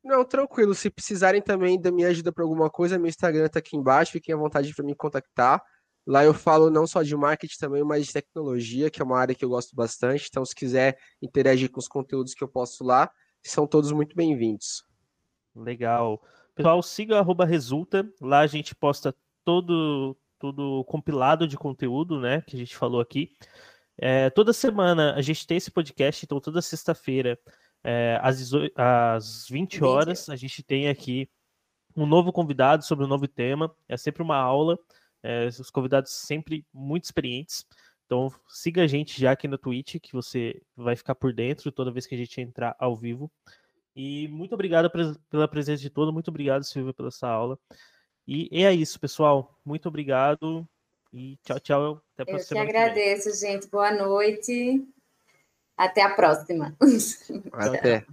Não, tranquilo. Se precisarem também da minha ajuda para alguma coisa, meu Instagram está aqui embaixo. Fiquem à vontade para me contactar. Lá eu falo não só de marketing também, mas de tecnologia, que é uma área que eu gosto bastante. Então, se quiser interagir com os conteúdos que eu posto lá, são todos muito bem-vindos. Legal. Pessoal, siga arroba Resulta. Lá a gente posta todo, todo compilado de conteúdo, né? Que a gente falou aqui. É, toda semana a gente tem esse podcast, então toda sexta-feira é, às, às 20 horas, a gente tem aqui um novo convidado sobre um novo tema. É sempre uma aula. É, os convidados sempre muito experientes. Então siga a gente já aqui no Twitch, que você vai ficar por dentro toda vez que a gente entrar ao vivo. E muito obrigado pela presença de todos. Muito obrigado, Silvia, pela essa aula. E, e é isso, pessoal. Muito obrigado. E tchau, tchau. Até a próxima. Eu que agradeço, gente. Boa noite. Até a próxima. Até.